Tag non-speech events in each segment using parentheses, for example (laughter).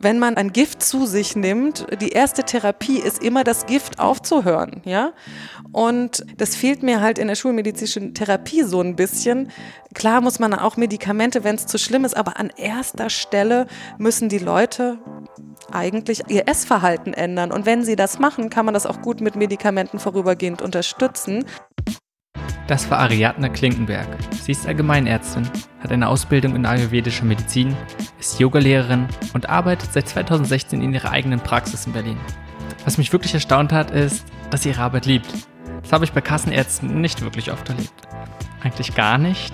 wenn man ein Gift zu sich nimmt, die erste Therapie ist immer das Gift aufzuhören, ja? Und das fehlt mir halt in der schulmedizinischen Therapie so ein bisschen. Klar muss man auch Medikamente, wenn es zu schlimm ist, aber an erster Stelle müssen die Leute eigentlich ihr Essverhalten ändern. Und wenn sie das machen, kann man das auch gut mit Medikamenten vorübergehend unterstützen. Das war Ariadne Klinkenberg. Sie ist Allgemeinärztin, hat eine Ausbildung in ayurvedischer Medizin, ist Yogalehrerin und arbeitet seit 2016 in ihrer eigenen Praxis in Berlin. Was mich wirklich erstaunt hat, ist, dass sie ihre Arbeit liebt. Das habe ich bei Kassenärzten nicht wirklich oft erlebt. Eigentlich gar nicht.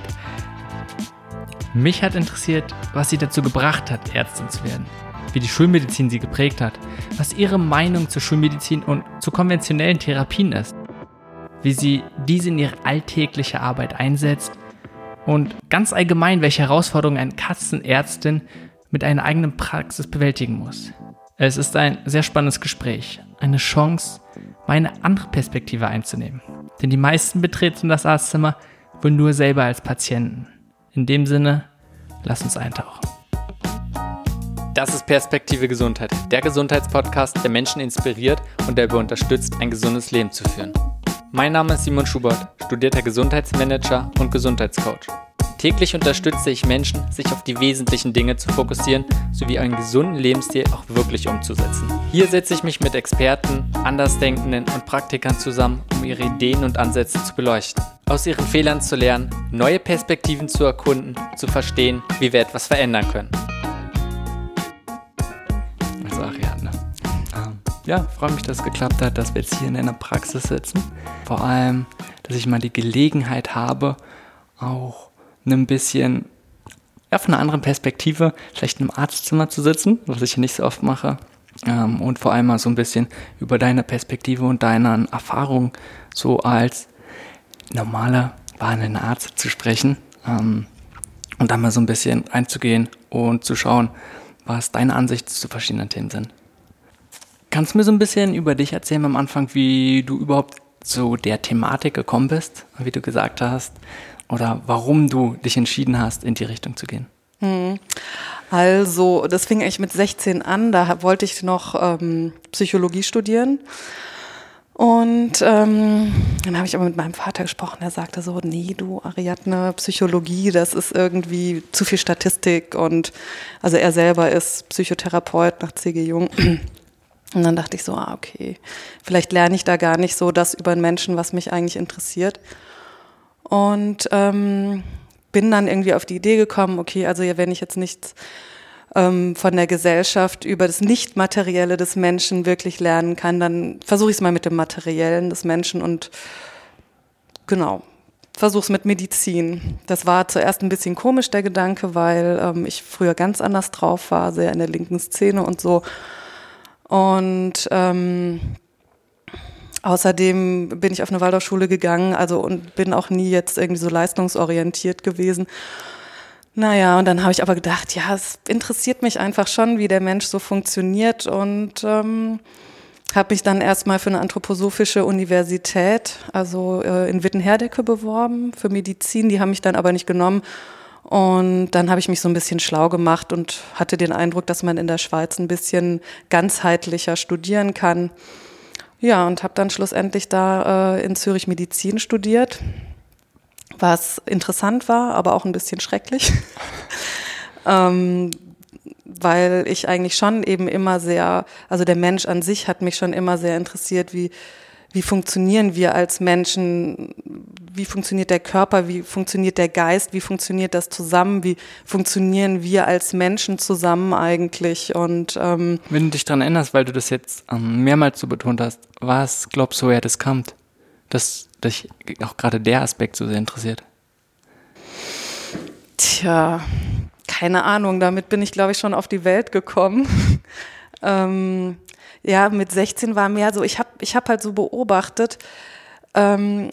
Mich hat interessiert, was sie dazu gebracht hat, Ärztin zu werden. Wie die Schulmedizin sie geprägt hat. Was ihre Meinung zur Schulmedizin und zu konventionellen Therapien ist wie sie diese in ihre alltägliche Arbeit einsetzt und ganz allgemein, welche Herausforderungen eine Katzenärztin mit einer eigenen Praxis bewältigen muss. Es ist ein sehr spannendes Gespräch, eine Chance, mal eine andere Perspektive einzunehmen. Denn die meisten betreten das Arztzimmer wohl nur selber als Patienten. In dem Sinne, lass uns eintauchen. Das ist Perspektive Gesundheit, der Gesundheitspodcast, der Menschen inspiriert und der dabei unterstützt, ein gesundes Leben zu führen. Mein Name ist Simon Schubert, studierter Gesundheitsmanager und Gesundheitscoach. Täglich unterstütze ich Menschen, sich auf die wesentlichen Dinge zu fokussieren sowie einen gesunden Lebensstil auch wirklich umzusetzen. Hier setze ich mich mit Experten, Andersdenkenden und Praktikern zusammen, um ihre Ideen und Ansätze zu beleuchten. Aus ihren Fehlern zu lernen, neue Perspektiven zu erkunden, zu verstehen, wie wir etwas verändern können. Ja, freue mich, dass es geklappt hat, dass wir jetzt hier in einer Praxis sitzen. Vor allem, dass ich mal die Gelegenheit habe, auch ein bisschen ja, von einer anderen Perspektive vielleicht in einem Arztzimmer zu sitzen, was ich nicht so oft mache. Ähm, und vor allem mal so ein bisschen über deine Perspektive und deine Erfahrung so als normaler behandelnder Arzt zu sprechen. Ähm, und dann mal so ein bisschen einzugehen und zu schauen, was deine Ansichten zu verschiedenen Themen sind. Kannst du mir so ein bisschen über dich erzählen am Anfang, wie du überhaupt zu der Thematik gekommen bist, wie du gesagt hast, oder warum du dich entschieden hast, in die Richtung zu gehen? Hm. Also, das fing eigentlich mit 16 an. Da wollte ich noch ähm, Psychologie studieren. Und ähm, dann habe ich aber mit meinem Vater gesprochen. Er sagte so: Nee, du Ariadne, Psychologie, das ist irgendwie zu viel Statistik. Und also er selber ist Psychotherapeut nach C.G. Jung. Und dann dachte ich so, ah, okay, vielleicht lerne ich da gar nicht so das über einen Menschen, was mich eigentlich interessiert. Und ähm, bin dann irgendwie auf die Idee gekommen, okay, also ja, wenn ich jetzt nichts ähm, von der Gesellschaft über das Nicht-Materielle des Menschen wirklich lernen kann, dann versuche ich es mal mit dem Materiellen des Menschen und genau, versuche es mit Medizin. Das war zuerst ein bisschen komisch, der Gedanke, weil ähm, ich früher ganz anders drauf war, sehr in der linken Szene und so. Und ähm, außerdem bin ich auf eine Waldorfschule gegangen, also und bin auch nie jetzt irgendwie so leistungsorientiert gewesen. Naja, und dann habe ich aber gedacht, ja, es interessiert mich einfach schon, wie der Mensch so funktioniert und ähm, habe mich dann erstmal für eine anthroposophische Universität, also äh, in Wittenherdecke beworben für Medizin. Die haben mich dann aber nicht genommen und dann habe ich mich so ein bisschen schlau gemacht und hatte den Eindruck, dass man in der Schweiz ein bisschen ganzheitlicher studieren kann. Ja, und habe dann schlussendlich da äh, in Zürich Medizin studiert, was interessant war, aber auch ein bisschen schrecklich. (laughs) ähm, weil ich eigentlich schon eben immer sehr, also der Mensch an sich hat mich schon immer sehr interessiert, wie, wie funktionieren wir als Menschen, wie funktioniert der Körper, wie funktioniert der Geist, wie funktioniert das zusammen, wie funktionieren wir als Menschen zusammen eigentlich. Und ähm, wenn du dich daran erinnerst, weil du das jetzt ähm, mehrmals so betont hast, was glaubst du, woher das kommt, dass dich auch gerade der Aspekt so sehr interessiert? Tja, keine Ahnung. Damit bin ich, glaube ich, schon auf die Welt gekommen. (laughs) ähm, ja, mit 16 war mehr so, ich habe ich hab halt so beobachtet, ähm,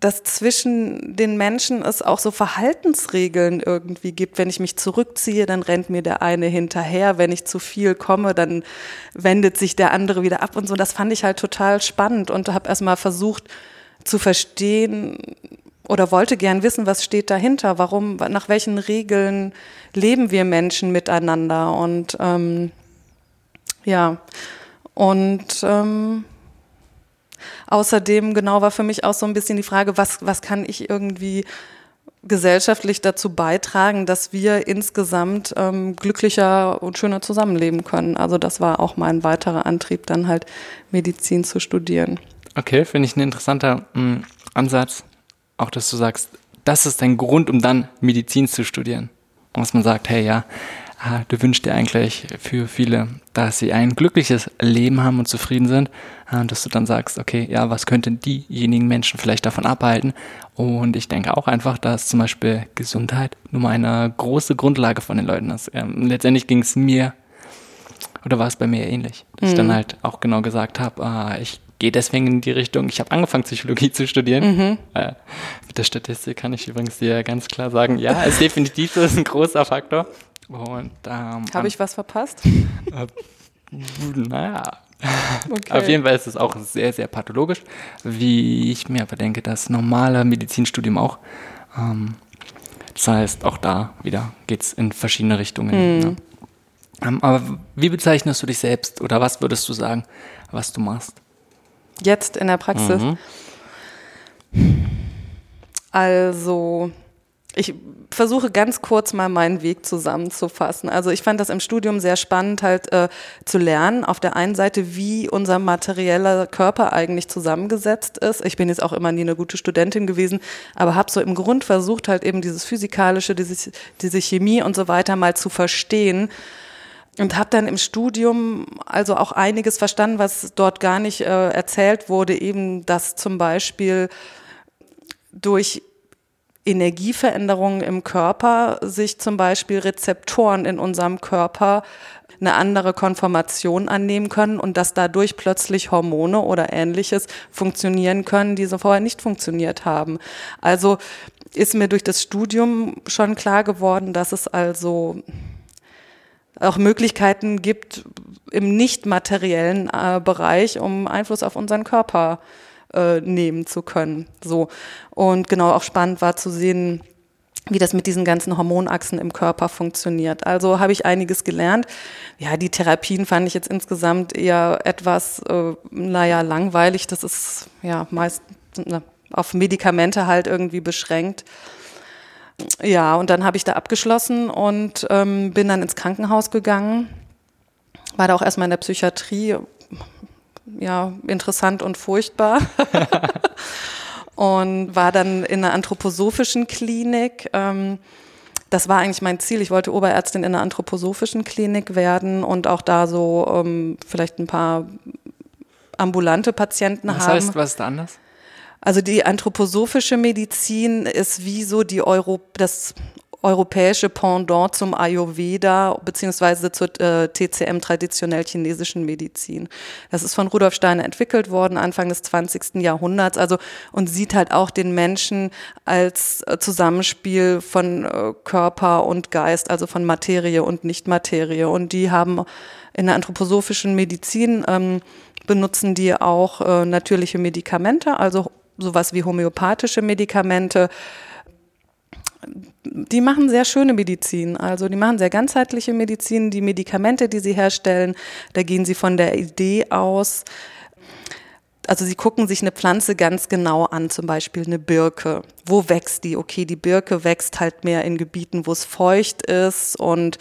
dass zwischen den Menschen es auch so Verhaltensregeln irgendwie gibt. Wenn ich mich zurückziehe, dann rennt mir der eine hinterher. Wenn ich zu viel komme, dann wendet sich der andere wieder ab und so. Das fand ich halt total spannend und habe erstmal versucht zu verstehen, oder wollte gern wissen, was steht dahinter, warum, nach welchen Regeln leben wir Menschen miteinander und ähm, ja, und ähm, außerdem genau war für mich auch so ein bisschen die Frage, was, was kann ich irgendwie gesellschaftlich dazu beitragen, dass wir insgesamt ähm, glücklicher und schöner zusammenleben können. Also das war auch mein weiterer Antrieb, dann halt Medizin zu studieren. Okay, finde ich ein interessanter mh, mm, Ansatz. Auch, dass du sagst, das ist dein Grund, um dann Medizin zu studieren. Und dass man sagt, hey, ja, du wünschst dir eigentlich für viele, dass sie ein glückliches Leben haben und zufrieden sind. Ah, und dass du dann sagst, okay, ja, was könnten diejenigen Menschen vielleicht davon abhalten? Und ich denke auch einfach, dass zum Beispiel Gesundheit nun mal eine große Grundlage von den Leuten ist. Ähm, letztendlich ging es mir, oder war es bei mir ähnlich, dass mhm. ich dann mhm. halt auch genau gesagt habe, ah, ich gehe deswegen in die Richtung, ich habe angefangen, Psychologie zu studieren. Mhm. Äh, mit der Statistik kann ich übrigens dir ganz klar sagen, ja, ist definitiv ist ein großer Faktor. Und ähm, Habe ich was verpasst? Äh, (laughs) naja. Okay. Auf jeden Fall ist es auch sehr, sehr pathologisch, wie ich mir aber denke, das normale Medizinstudium auch. Ähm, das heißt, auch da wieder geht es in verschiedene Richtungen. Mm. Ne? Ähm, aber wie bezeichnest du dich selbst oder was würdest du sagen, was du machst? Jetzt in der Praxis. Mhm. Also ich versuche ganz kurz mal meinen Weg zusammenzufassen. Also ich fand das im Studium sehr spannend, halt äh, zu lernen. Auf der einen Seite, wie unser materieller Körper eigentlich zusammengesetzt ist. Ich bin jetzt auch immer nie eine gute Studentin gewesen, aber habe so im Grund versucht, halt eben dieses Physikalische, diese, diese Chemie und so weiter mal zu verstehen. Und habe dann im Studium also auch einiges verstanden, was dort gar nicht äh, erzählt wurde, eben dass zum Beispiel durch Energieveränderungen im Körper sich zum Beispiel Rezeptoren in unserem Körper eine andere Konformation annehmen können und dass dadurch plötzlich Hormone oder ähnliches funktionieren können, die so vorher nicht funktioniert haben. Also ist mir durch das Studium schon klar geworden, dass es also auch Möglichkeiten gibt im nicht materiellen äh, Bereich, um Einfluss auf unseren Körper äh, äh, nehmen zu können. So. Und genau auch spannend war zu sehen, wie das mit diesen ganzen Hormonachsen im Körper funktioniert. Also habe ich einiges gelernt. Ja, die Therapien fand ich jetzt insgesamt eher etwas, äh, naja, langweilig. Das ist ja meist auf Medikamente halt irgendwie beschränkt. Ja, und dann habe ich da abgeschlossen und ähm, bin dann ins Krankenhaus gegangen. War da auch erstmal in der Psychiatrie, ja, interessant und furchtbar. (laughs) und war dann in einer anthroposophischen Klinik. Ähm, das war eigentlich mein Ziel. Ich wollte Oberärztin in einer anthroposophischen Klinik werden und auch da so ähm, vielleicht ein paar ambulante Patienten was haben. Was heißt, was ist da anders? Also die anthroposophische Medizin ist wie so die Euro, das europäische Pendant zum Ayurveda beziehungsweise zur äh, TCM, traditionell chinesischen Medizin. Das ist von Rudolf Steiner entwickelt worden, Anfang des 20. Jahrhunderts, also und sieht halt auch den Menschen als äh, Zusammenspiel von äh, Körper und Geist, also von Materie und Nichtmaterie. Und die haben in der anthroposophischen Medizin ähm, benutzen die auch äh, natürliche Medikamente, also sowas wie homöopathische Medikamente, die machen sehr schöne Medizin. Also die machen sehr ganzheitliche Medizin. Die Medikamente, die sie herstellen, da gehen sie von der Idee aus. Also sie gucken sich eine Pflanze ganz genau an, zum Beispiel eine Birke. Wo wächst die? Okay, die Birke wächst halt mehr in Gebieten, wo es feucht ist und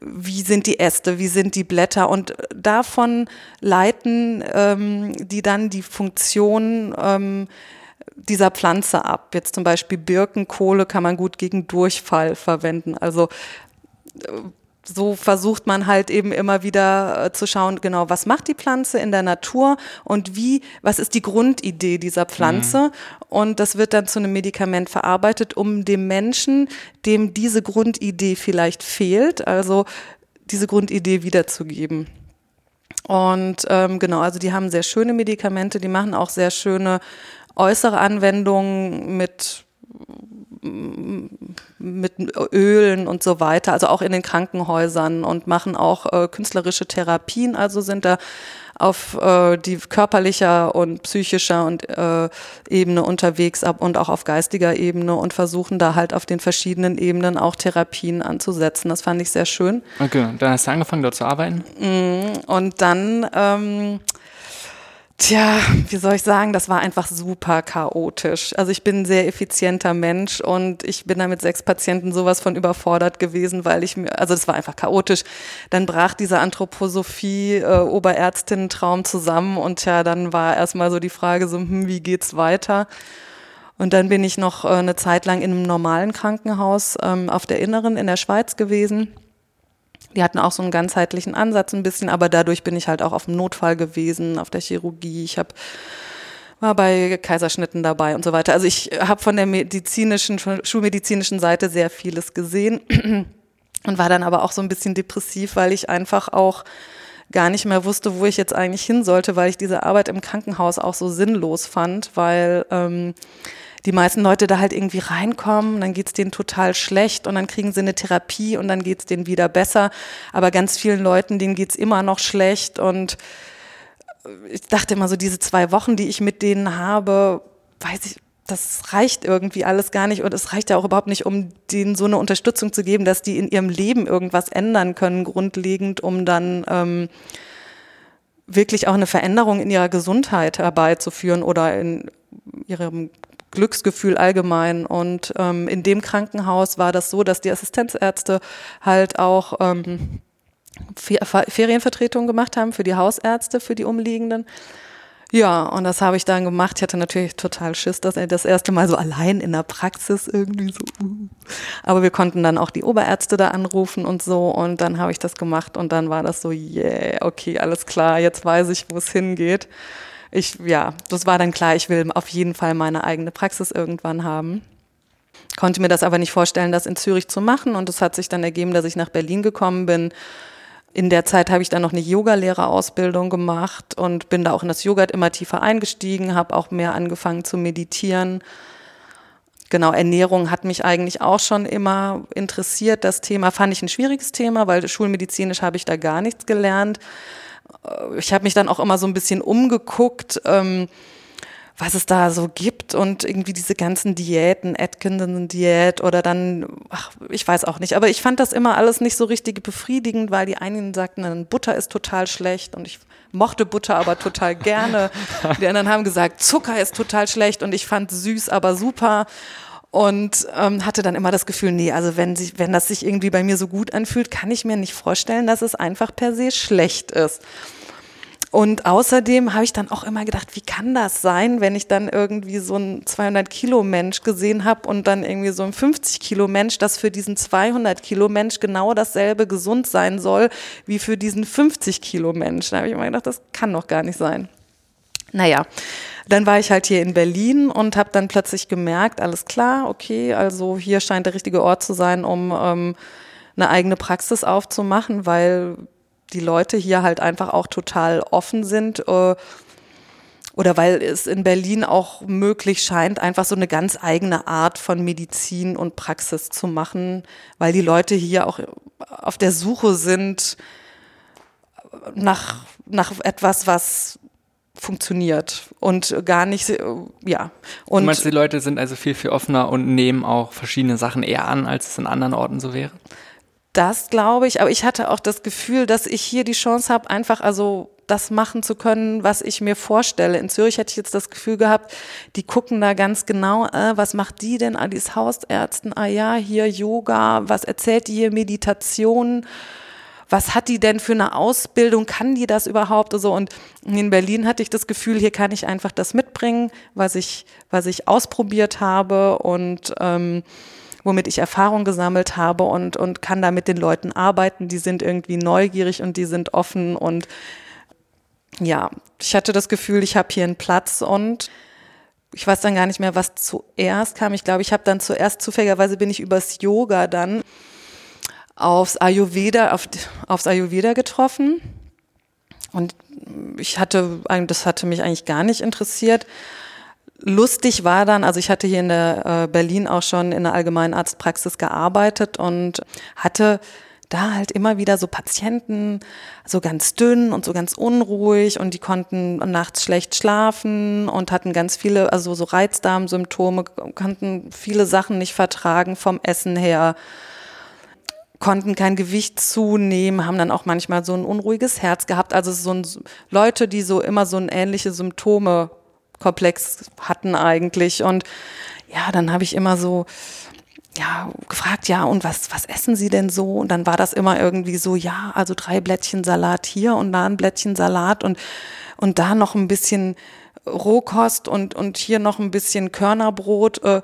wie sind die Äste, wie sind die Blätter und davon leiten ähm, die dann die Funktion ähm, dieser Pflanze ab. Jetzt zum Beispiel Birkenkohle kann man gut gegen Durchfall verwenden. Also äh, so versucht man halt eben immer wieder äh, zu schauen, genau, was macht die Pflanze in der Natur und wie, was ist die Grundidee dieser Pflanze? Mhm. Und das wird dann zu einem Medikament verarbeitet, um dem Menschen, dem diese Grundidee vielleicht fehlt, also diese Grundidee wiederzugeben. Und ähm, genau, also die haben sehr schöne Medikamente, die machen auch sehr schöne äußere Anwendungen mit mit Ölen und so weiter, also auch in den Krankenhäusern und machen auch äh, künstlerische Therapien, also sind da auf äh, die körperlicher und psychischer und äh, Ebene unterwegs ab und auch auf geistiger Ebene und versuchen da halt auf den verschiedenen Ebenen auch Therapien anzusetzen. Das fand ich sehr schön. Okay, dann hast du angefangen dort zu arbeiten? Mm, und dann ähm, Tja, wie soll ich sagen, das war einfach super chaotisch. Also ich bin ein sehr effizienter Mensch und ich bin da mit sechs Patienten sowas von überfordert gewesen, weil ich mir, also das war einfach chaotisch. Dann brach dieser Anthroposophie äh, zusammen und ja, dann war erstmal so die Frage so, hm, wie geht's weiter? Und dann bin ich noch äh, eine Zeit lang in einem normalen Krankenhaus ähm, auf der Inneren in der Schweiz gewesen die hatten auch so einen ganzheitlichen Ansatz ein bisschen, aber dadurch bin ich halt auch auf dem Notfall gewesen, auf der Chirurgie. Ich habe war bei Kaiserschnitten dabei und so weiter. Also ich habe von der medizinischen, schulmedizinischen Seite sehr vieles gesehen (clears throat) und war dann aber auch so ein bisschen depressiv, weil ich einfach auch gar nicht mehr wusste, wo ich jetzt eigentlich hin sollte, weil ich diese Arbeit im Krankenhaus auch so sinnlos fand, weil ähm, die meisten Leute da halt irgendwie reinkommen, dann geht's denen total schlecht und dann kriegen sie eine Therapie und dann geht's denen wieder besser. Aber ganz vielen Leuten, denen geht's immer noch schlecht und ich dachte immer so, diese zwei Wochen, die ich mit denen habe, weiß ich, das reicht irgendwie alles gar nicht und es reicht ja auch überhaupt nicht, um denen so eine Unterstützung zu geben, dass die in ihrem Leben irgendwas ändern können, grundlegend, um dann ähm, wirklich auch eine Veränderung in ihrer Gesundheit herbeizuführen oder in ihrem Glücksgefühl allgemein. Und ähm, in dem Krankenhaus war das so, dass die Assistenzärzte halt auch ähm, Ferienvertretungen gemacht haben für die Hausärzte, für die Umliegenden. Ja, und das habe ich dann gemacht. Ich hatte natürlich total Schiss, dass er das erste Mal so allein in der Praxis irgendwie so. Uh. Aber wir konnten dann auch die Oberärzte da anrufen und so. Und dann habe ich das gemacht und dann war das so, yeah, okay, alles klar, jetzt weiß ich, wo es hingeht ich, ja, das war dann klar, ich will auf jeden Fall meine eigene Praxis irgendwann haben. Konnte mir das aber nicht vorstellen, das in Zürich zu machen. Und es hat sich dann ergeben, dass ich nach Berlin gekommen bin. In der Zeit habe ich dann noch eine Yogalehrerausbildung gemacht und bin da auch in das Yoga immer tiefer eingestiegen, habe auch mehr angefangen zu meditieren. Genau, Ernährung hat mich eigentlich auch schon immer interessiert. Das Thema fand ich ein schwieriges Thema, weil schulmedizinisch habe ich da gar nichts gelernt. Äh, ich habe mich dann auch immer so ein bisschen umgeguckt, ähm, was es da so gibt und irgendwie diese ganzen Diäten, Atkinson-Diät oder dann, ach, ich weiß auch nicht, aber ich fand das immer alles nicht so richtig befriedigend, weil die einen sagten, dann Butter ist total schlecht. Und ich mochte Butter aber total gerne. (laughs) Die anderen haben gesagt, Zucker ist total schlecht. Und ich fand süß aber super und ähm, hatte dann immer das Gefühl, nee, also wenn, sich, wenn das sich irgendwie bei mir so gut anfühlt, kann ich mir nicht vorstellen, dass es einfach per se schlecht ist. Und außerdem habe ich dann auch immer gedacht, wie kann das sein, wenn ich dann irgendwie so einen 200 Kilo Mensch gesehen habe und dann irgendwie so ein 50 Kilo Mensch, dass für diesen 200 Kilo Mensch genau dasselbe gesund sein soll wie für diesen 50 Kilo Mensch. Da habe ich immer gedacht, das kann doch gar nicht sein. Naja, dann war ich halt hier in Berlin und habe dann plötzlich gemerkt, alles klar, okay, also hier scheint der richtige Ort zu sein, um ähm, eine eigene Praxis aufzumachen, weil die Leute hier halt einfach auch total offen sind. Äh, oder weil es in Berlin auch möglich scheint, einfach so eine ganz eigene Art von Medizin und Praxis zu machen, weil die Leute hier auch auf der Suche sind nach, nach etwas, was funktioniert und gar nicht, ja. Und du meinst, die Leute sind also viel, viel offener und nehmen auch verschiedene Sachen eher an, als es in anderen Orten so wäre? Das glaube ich, aber ich hatte auch das Gefühl, dass ich hier die Chance habe, einfach also das machen zu können, was ich mir vorstelle. In Zürich hätte ich jetzt das Gefühl gehabt, die gucken da ganz genau, äh, was macht die denn? Ah, die ist Hausärztin, ah ja, hier Yoga, was erzählt die hier, Meditation was hat die denn für eine Ausbildung, kann die das überhaupt? So. Und in Berlin hatte ich das Gefühl, hier kann ich einfach das mitbringen, was ich, was ich ausprobiert habe und ähm, womit ich Erfahrung gesammelt habe und, und kann da mit den Leuten arbeiten, die sind irgendwie neugierig und die sind offen und ja, ich hatte das Gefühl, ich habe hier einen Platz und ich weiß dann gar nicht mehr, was zuerst kam. Ich glaube, ich habe dann zuerst zufälligerweise bin ich übers Yoga dann aufs Ayurveda, auf, aufs Ayurveda getroffen. Und ich hatte, das hatte mich eigentlich gar nicht interessiert. lustig war dann, also ich hatte hier in der äh, Berlin auch schon in der allgemeinen Arztpraxis gearbeitet und hatte da halt immer wieder so Patienten, so ganz dünn und so ganz unruhig und die konnten nachts schlecht schlafen und hatten ganz viele, also so Reizdarmsymptome, konnten viele Sachen nicht vertragen vom Essen her, konnten kein Gewicht zunehmen, haben dann auch manchmal so ein unruhiges Herz gehabt. Also so ein, Leute, die so immer so ein ähnliche Symptome Komplex hatten eigentlich und ja, dann habe ich immer so ja, gefragt, ja, und was, was essen Sie denn so? Und dann war das immer irgendwie so, ja, also drei Blättchen Salat hier und da ein Blättchen Salat und, und da noch ein bisschen Rohkost und, und hier noch ein bisschen Körnerbrot. Äh,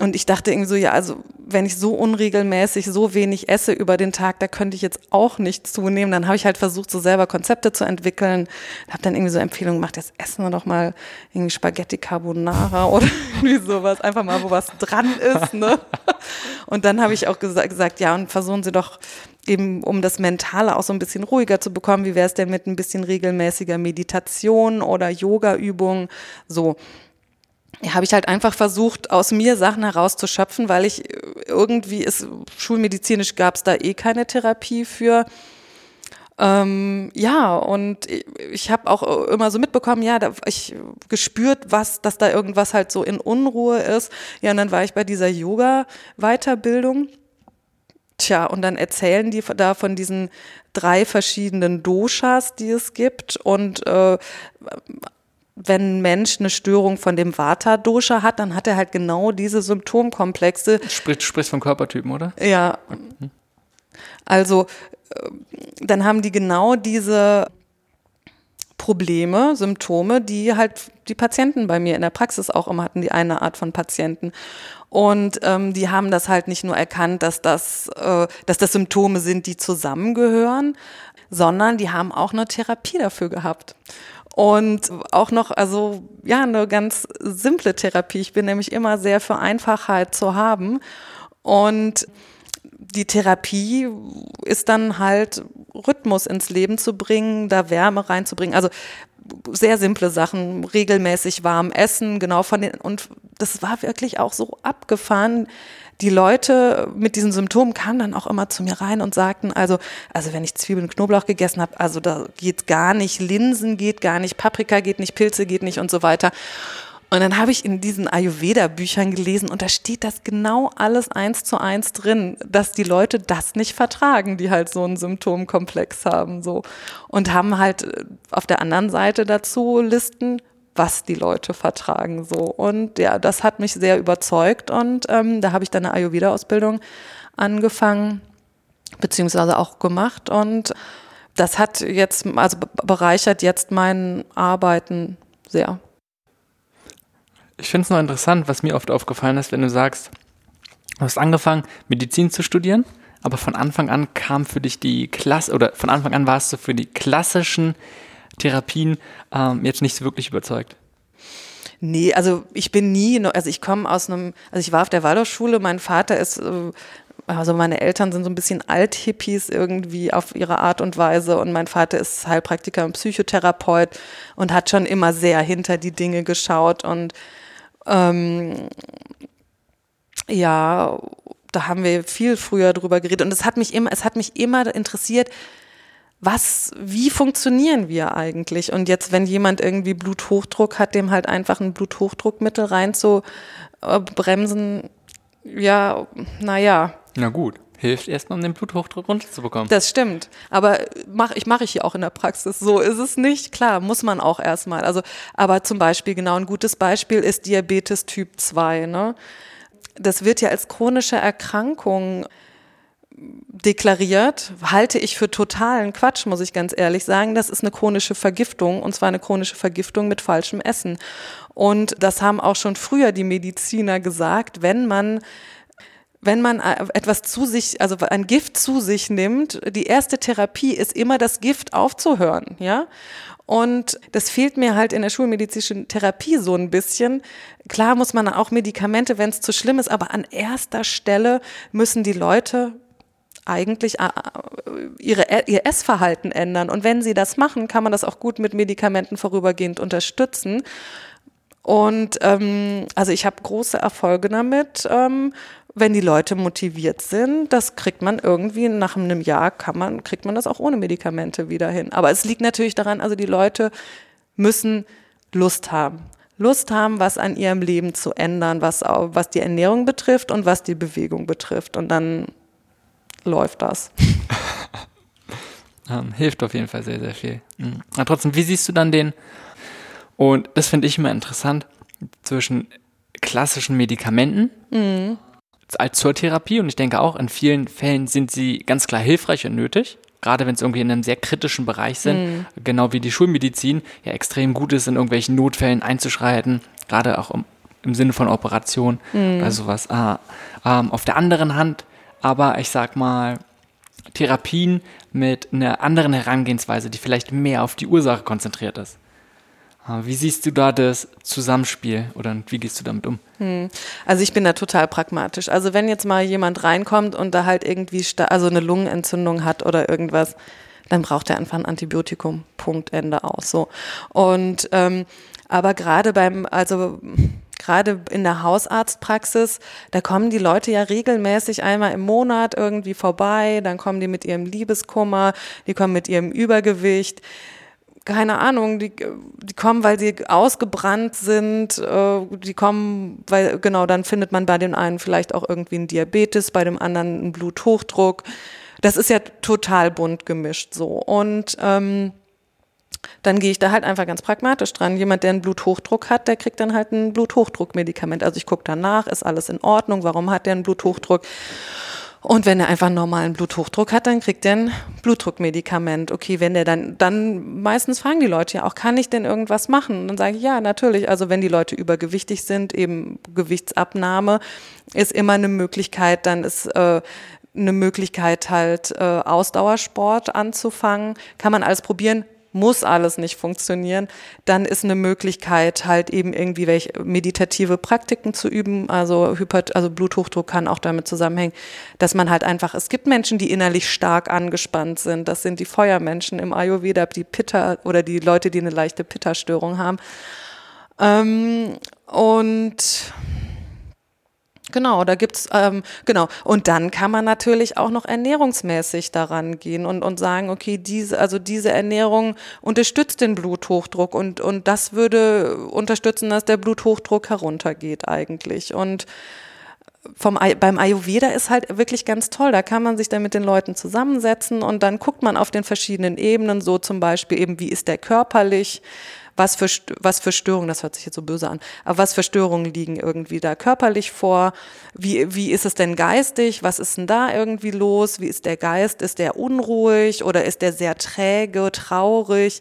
und ich dachte irgendwie so, ja, also wenn ich so unregelmäßig so wenig esse über den Tag, da könnte ich jetzt auch nicht zunehmen. Dann habe ich halt versucht, so selber Konzepte zu entwickeln. Habe dann irgendwie so Empfehlungen gemacht, jetzt essen wir doch mal irgendwie Spaghetti Carbonara (laughs) oder irgendwie sowas. Einfach mal, wo was dran ist. Ne? Und dann habe ich auch gesa gesagt, ja, und versuchen Sie doch eben, um das Mentale auch so ein bisschen ruhiger zu bekommen, wie wäre es denn mit ein bisschen regelmäßiger Meditation oder Yoga-Übung? So habe ich halt einfach versucht, aus mir Sachen herauszuschöpfen, weil ich irgendwie ist, schulmedizinisch gab es da eh keine Therapie für. Ähm, ja, und ich habe auch immer so mitbekommen, ja, da, ich gespürt, was, dass da irgendwas halt so in Unruhe ist. Ja, und dann war ich bei dieser Yoga-Weiterbildung. Tja, und dann erzählen die da von diesen drei verschiedenen Doshas, die es gibt und äh, wenn ein Mensch eine Störung von dem Vata-Dosha hat, dann hat er halt genau diese Symptomkomplexe. Sprich, sprichst von Körpertypen, oder? Ja. Also, äh, dann haben die genau diese Probleme, Symptome, die halt die Patienten bei mir in der Praxis auch immer hatten, die eine Art von Patienten. Und ähm, die haben das halt nicht nur erkannt, dass das, äh, dass das Symptome sind, die zusammengehören, sondern die haben auch eine Therapie dafür gehabt. Und auch noch, also ja, eine ganz simple Therapie. Ich bin nämlich immer sehr für Einfachheit zu haben. Und die Therapie ist dann halt Rhythmus ins Leben zu bringen, da Wärme reinzubringen. Also sehr simple Sachen, regelmäßig warm essen, genau von den, und das war wirklich auch so abgefahren die Leute mit diesen Symptomen kamen dann auch immer zu mir rein und sagten, also, also wenn ich Zwiebeln und Knoblauch gegessen habe, also da geht gar nicht, Linsen geht gar nicht, Paprika geht nicht, Pilze geht nicht und so weiter. Und dann habe ich in diesen Ayurveda-Büchern gelesen und da steht das genau alles eins zu eins drin, dass die Leute das nicht vertragen, die halt so einen Symptomkomplex haben, so. Und haben halt äh, auf der anderen Seite dazu Listen, was die Leute vertragen so. Und ja, das hat mich sehr überzeugt und ähm, da habe ich dann eine Ayurveda-Ausbildung angefangen, beziehungsweise auch gemacht und das hat jetzt, also bereichert jetzt mein Arbeiten sehr. Ich finde es noch interessant, was mir oft aufgefallen ist, wenn du sagst, du hast angefangen, Medizin zu studieren, aber von Anfang an kam für dich die Klasse, oder von Anfang an warst du für die klassischen Therapien ähm, jetzt nicht so wirklich überzeugt? Nee, also ich bin nie, also ich komme aus einem, also ich war auf der Waldorfschule, mein Vater ist, äh, also meine Eltern sind so ein bisschen Althippies irgendwie auf ihre Art und Weise und mein Vater ist Heilpraktiker und Psychotherapeut und hat schon immer sehr hinter die Dinge geschaut und ähm, ja, da haben wir viel früher drüber geredet und es hat mich immer, es hat mich immer interessiert, was, wie funktionieren wir eigentlich? Und jetzt, wenn jemand irgendwie Bluthochdruck hat, dem halt einfach ein Bluthochdruckmittel rein zu äh, bremsen, ja, naja. Na gut, hilft erstmal, um den Bluthochdruck runterzubekommen. Das stimmt. Aber mach, ich mache ich hier auch in der Praxis. So ist es nicht. Klar, muss man auch erstmal. Also, aber zum Beispiel, genau, ein gutes Beispiel ist Diabetes Typ 2. Ne? Das wird ja als chronische Erkrankung deklariert, halte ich für totalen Quatsch, muss ich ganz ehrlich sagen. Das ist eine chronische Vergiftung und zwar eine chronische Vergiftung mit falschem Essen. Und das haben auch schon früher die Mediziner gesagt, wenn man wenn man etwas zu sich, also ein Gift zu sich nimmt, die erste Therapie ist immer das Gift aufzuhören, ja. Und das fehlt mir halt in der schulmedizinischen Therapie so ein bisschen. Klar muss man auch Medikamente, wenn es zu schlimm ist, aber an erster Stelle müssen die Leute eigentlich äh, ihre, ihr Essverhalten ändern. Und wenn sie das machen, kann man das auch gut mit Medikamenten vorübergehend unterstützen. Und ähm, also ich habe große Erfolge damit. Ähm, wenn die Leute motiviert sind, das kriegt man irgendwie nach einem Jahr kann man, kriegt man das auch ohne Medikamente wieder hin. Aber es liegt natürlich daran, also die Leute müssen Lust haben. Lust haben, was an ihrem Leben zu ändern, was, was die Ernährung betrifft und was die Bewegung betrifft. Und dann läuft das. (laughs) ähm, hilft auf jeden Fall sehr, sehr viel. Mhm. Aber trotzdem, wie siehst du dann den, und das finde ich immer interessant, zwischen klassischen Medikamenten mhm. als zur Therapie und ich denke auch, in vielen Fällen sind sie ganz klar hilfreich und nötig gerade wenn es irgendwie in einem sehr kritischen Bereich sind, mhm. genau wie die Schulmedizin ja extrem gut ist, in irgendwelchen Notfällen einzuschreiten, gerade auch im, im Sinne von Operation mhm. oder sowas. Ah, ähm, auf der anderen Hand aber, ich sag mal, Therapien mit einer anderen Herangehensweise, die vielleicht mehr auf die Ursache konzentriert ist. Ah, wie siehst du da das Zusammenspiel oder wie gehst du damit um? Hm. Also ich bin da total pragmatisch. Also wenn jetzt mal jemand reinkommt und da halt irgendwie also eine Lungenentzündung hat oder irgendwas, dann braucht er einfach ein Antibiotikum. Punkt Ende aus. So und ähm, aber gerade beim also gerade in der Hausarztpraxis, da kommen die Leute ja regelmäßig einmal im Monat irgendwie vorbei, dann kommen die mit ihrem Liebeskummer, die kommen mit ihrem Übergewicht keine Ahnung, die, die kommen, weil sie ausgebrannt sind, äh, die kommen, weil, genau, dann findet man bei dem einen vielleicht auch irgendwie einen Diabetes, bei dem anderen einen Bluthochdruck. Das ist ja total bunt gemischt so. Und ähm, dann gehe ich da halt einfach ganz pragmatisch dran. Jemand, der einen Bluthochdruck hat, der kriegt dann halt ein Bluthochdruckmedikament. Also ich gucke danach, ist alles in Ordnung, warum hat der einen Bluthochdruck? Und wenn er einfach einen normalen Bluthochdruck hat, dann kriegt er ein Blutdruckmedikament. Okay, wenn der dann, dann meistens fragen die Leute ja auch, kann ich denn irgendwas machen? Und dann sage ich, ja, natürlich. Also wenn die Leute übergewichtig sind, eben Gewichtsabnahme ist immer eine Möglichkeit, dann ist äh, eine Möglichkeit halt äh, Ausdauersport anzufangen. Kann man alles probieren, muss alles nicht funktionieren, dann ist eine Möglichkeit halt eben irgendwie welche meditative Praktiken zu üben. Also Hyper, also Bluthochdruck kann auch damit zusammenhängen, dass man halt einfach, es gibt Menschen, die innerlich stark angespannt sind. Das sind die Feuermenschen im Ayurveda, die Pitta oder die Leute, die eine leichte Pitta-Störung haben. Ähm, und Genau, da gibt's ähm, genau. Und dann kann man natürlich auch noch ernährungsmäßig daran gehen und und sagen, okay, diese also diese Ernährung unterstützt den Bluthochdruck und und das würde unterstützen, dass der Bluthochdruck heruntergeht eigentlich. Und vom, beim Ayurveda ist halt wirklich ganz toll. Da kann man sich dann mit den Leuten zusammensetzen und dann guckt man auf den verschiedenen Ebenen, so zum Beispiel eben, wie ist der körperlich, was für, was für Störungen, das hört sich jetzt so böse an, aber was für Störungen liegen irgendwie da körperlich vor? Wie, wie ist es denn geistig? Was ist denn da irgendwie los? Wie ist der Geist? Ist der unruhig oder ist der sehr träge, traurig?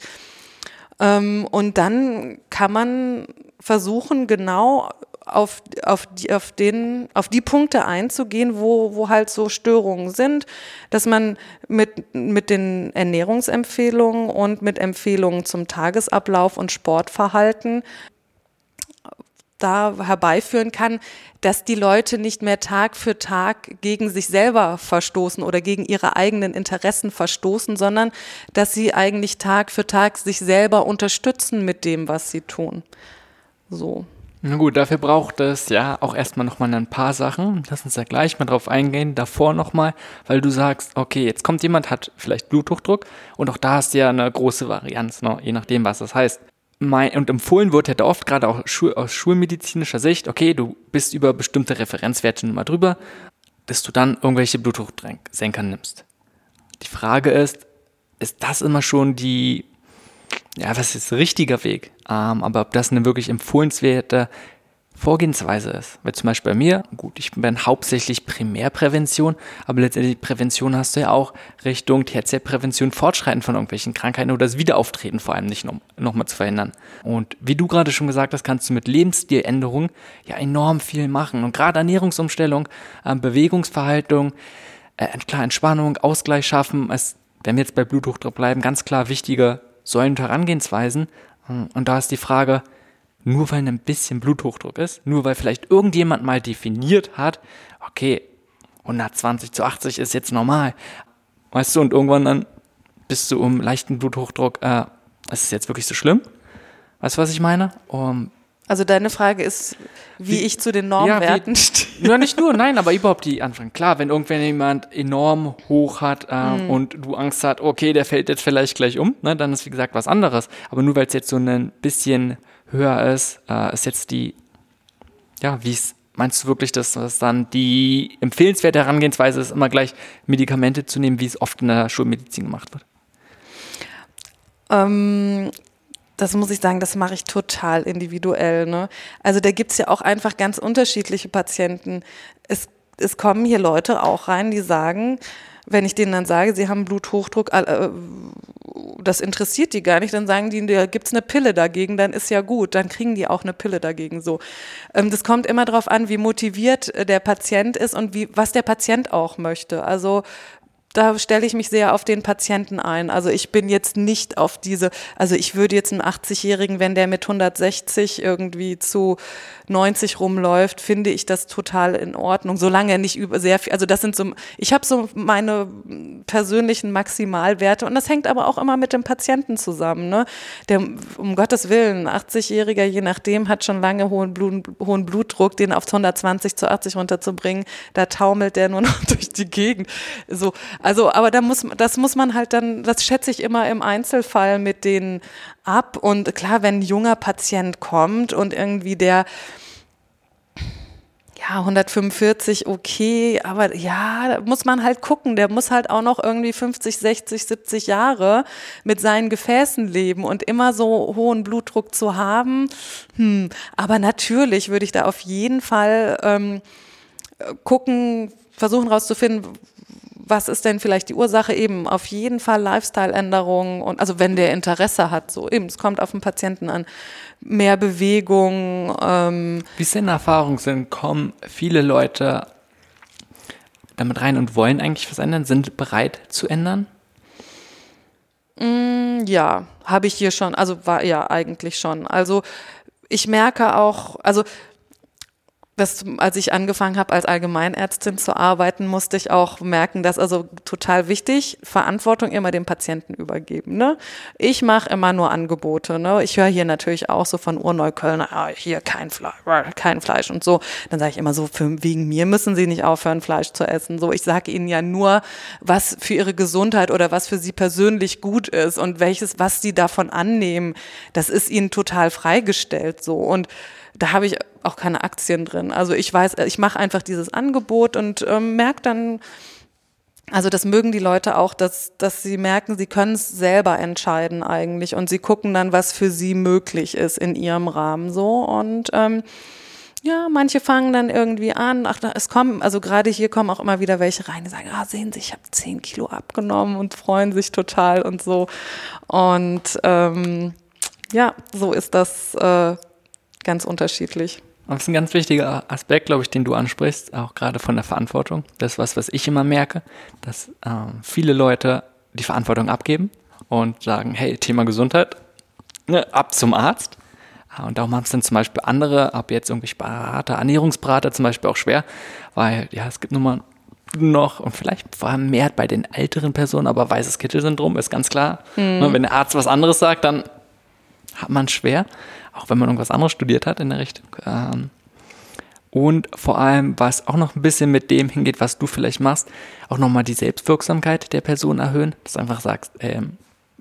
Ähm, und dann kann man versuchen, genau auf, auf, die, auf, den, auf die Punkte einzugehen, wo, wo halt so Störungen sind, dass man mit, mit den Ernährungsempfehlungen und mit Empfehlungen zum Tagesablauf und Sportverhalten da herbeiführen kann, dass die Leute nicht mehr Tag für Tag gegen sich selber verstoßen oder gegen ihre eigenen Interessen verstoßen, sondern dass sie eigentlich Tag für Tag sich selber unterstützen mit dem, was sie tun. So. Na gut, dafür braucht es ja auch erstmal nochmal ein paar Sachen. Lass uns da gleich mal drauf eingehen. Davor nochmal, weil du sagst, okay, jetzt kommt jemand, hat vielleicht Bluthochdruck und auch da hast du ja eine große Varianz, ne? je nachdem, was das heißt. Und empfohlen wird ja da oft, gerade auch Schul aus schulmedizinischer Sicht, okay, du bist über bestimmte Referenzwerte mal drüber, dass du dann irgendwelche Blutdrucksenker nimmst. Die Frage ist, ist das immer schon die ja, was ist richtiger Weg? Ähm, aber ob das eine wirklich empfohlenswerte Vorgehensweise ist. Weil zum Beispiel bei mir, gut, ich bin hauptsächlich Primärprävention, aber letztendlich Prävention hast du ja auch Richtung Tertiärprävention, Fortschreiten von irgendwelchen Krankheiten oder das Wiederauftreten vor allem nicht noch, noch zu verhindern. Und wie du gerade schon gesagt hast, kannst du mit Lebensstiländerungen ja enorm viel machen. Und gerade Ernährungsumstellung, äh, Bewegungsverhaltung, äh, klar Entspannung, Ausgleich schaffen, es, wenn wir jetzt bei Bluthochdruck bleiben, ganz klar wichtige Säulen und Herangehensweisen. Und da ist die Frage, nur weil ein bisschen Bluthochdruck ist, nur weil vielleicht irgendjemand mal definiert hat, okay, 120 zu 80 ist jetzt normal, weißt du, und irgendwann dann bist du um leichten Bluthochdruck, äh, ist es jetzt wirklich so schlimm? Weißt du, was ich meine? Um, Also deine Frage ist, wie, wie ich zu den Normwerten ja, (laughs) stehe. Ja, nicht nur, nein, aber überhaupt die Anfang. Klar, wenn irgendwann jemand enorm hoch hat äh, mhm. und du Angst hast, okay, der fällt jetzt vielleicht gleich um, ne, dann ist wie gesagt was anderes. Aber nur weil es jetzt so ein bisschen höher ist, äh, ist jetzt die, ja, wie es Meinst du wirklich, dass das dann die empfehlenswerte Herangehensweise ist, immer gleich Medikamente zu nehmen, wie es oft in der Schulmedizin gemacht wird? Ähm, das muss ich sagen, das mache ich total individuell. Ne? Also da gibt es ja auch einfach ganz unterschiedliche Patienten. Es, es kommen hier Leute auch rein, die sagen, wenn ich denen dann sage, sie haben Bluthochdruck, äh, das interessiert die gar nicht, dann sagen die, da gibt es eine Pille dagegen, dann ist ja gut, dann kriegen die auch eine Pille dagegen so. Ähm, das kommt immer darauf an, wie motiviert äh, der Patient ist und wie, was der Patient auch möchte. Also da stelle ich mich sehr auf den Patienten ein. Also ich bin jetzt nicht auf diese, also ich würde jetzt einen 80-Jährigen, wenn der mit 160 irgendwie zu 90 rumläuft, finde ich das total in Ordnung, solange er nicht über sehr viel, also das sind so, ich habe so meine persönlichen Maximalwerte und das hängt aber auch immer mit dem Patienten zusammen. Ne? Der, um Gottes Willen, 80-Jähriger, je nachdem, hat schon lange hohen, Blut, hohen Blutdruck, den auf 120 zu 80 runterzubringen, da taumelt der nur noch (laughs) durch die Gegend. So, also, aber da muss, das muss man halt dann, das schätze ich immer im Einzelfall mit denen ab. Und klar, wenn ein junger Patient kommt und irgendwie der, ja, 145, okay, aber ja, da muss man halt gucken. Der muss halt auch noch irgendwie 50, 60, 70 Jahre mit seinen Gefäßen leben und immer so hohen Blutdruck zu haben. Hm. Aber natürlich würde ich da auf jeden Fall ähm, gucken, versuchen rauszufinden, was ist denn vielleicht die Ursache? Eben auf jeden Fall Lifestyle-Änderungen und also wenn der Interesse hat, so eben, es kommt auf den Patienten an, mehr Bewegung. Ähm. Wie es in Erfahrung sind, kommen viele Leute damit rein und wollen eigentlich was ändern, sind bereit zu ändern? Mm, ja, habe ich hier schon, also war ja eigentlich schon. Also ich merke auch, also das, als ich angefangen habe, als Allgemeinärztin zu arbeiten, musste ich auch merken, dass also total wichtig, Verantwortung immer dem Patienten übergeben. Ne? Ich mache immer nur Angebote. Ne? Ich höre hier natürlich auch so von Urneuköllner, ah, hier kein Fleisch, kein Fleisch und so. Dann sage ich immer so, für, wegen mir müssen Sie nicht aufhören, Fleisch zu essen. So, ich sage Ihnen ja nur, was für Ihre Gesundheit oder was für Sie persönlich gut ist und welches, was Sie davon annehmen, das ist Ihnen total freigestellt. So und da habe ich auch keine Aktien drin. Also ich weiß, ich mache einfach dieses Angebot und ähm, merke dann, also das mögen die Leute auch, dass, dass sie merken, sie können es selber entscheiden eigentlich und sie gucken dann, was für sie möglich ist in ihrem Rahmen so und ähm, ja, manche fangen dann irgendwie an, ach, es kommen, also gerade hier kommen auch immer wieder welche rein, die sagen, ah, sehen Sie, ich habe zehn Kilo abgenommen und freuen sich total und so. Und ähm, ja, so ist das äh, ganz unterschiedlich. Das ist ein ganz wichtiger Aspekt, glaube ich, den du ansprichst, auch gerade von der Verantwortung. Das ist was, was ich immer merke, dass äh, viele Leute die Verantwortung abgeben und sagen, hey, Thema Gesundheit, ne, ab zum Arzt. Und darum haben es dann zum Beispiel andere, ab jetzt irgendwie Berater, Ernährungsberater zum Beispiel auch schwer, weil ja, es gibt nun mal noch und vielleicht vermehrt bei den älteren Personen, aber weißes Kittelsyndrom ist ganz klar. Mhm. Wenn der Arzt was anderes sagt, dann hat man schwer auch wenn man irgendwas anderes studiert hat in der Richtung. Ähm, und vor allem, was auch noch ein bisschen mit dem hingeht, was du vielleicht machst, auch nochmal die Selbstwirksamkeit der Person erhöhen, dass du einfach sagst, ähm,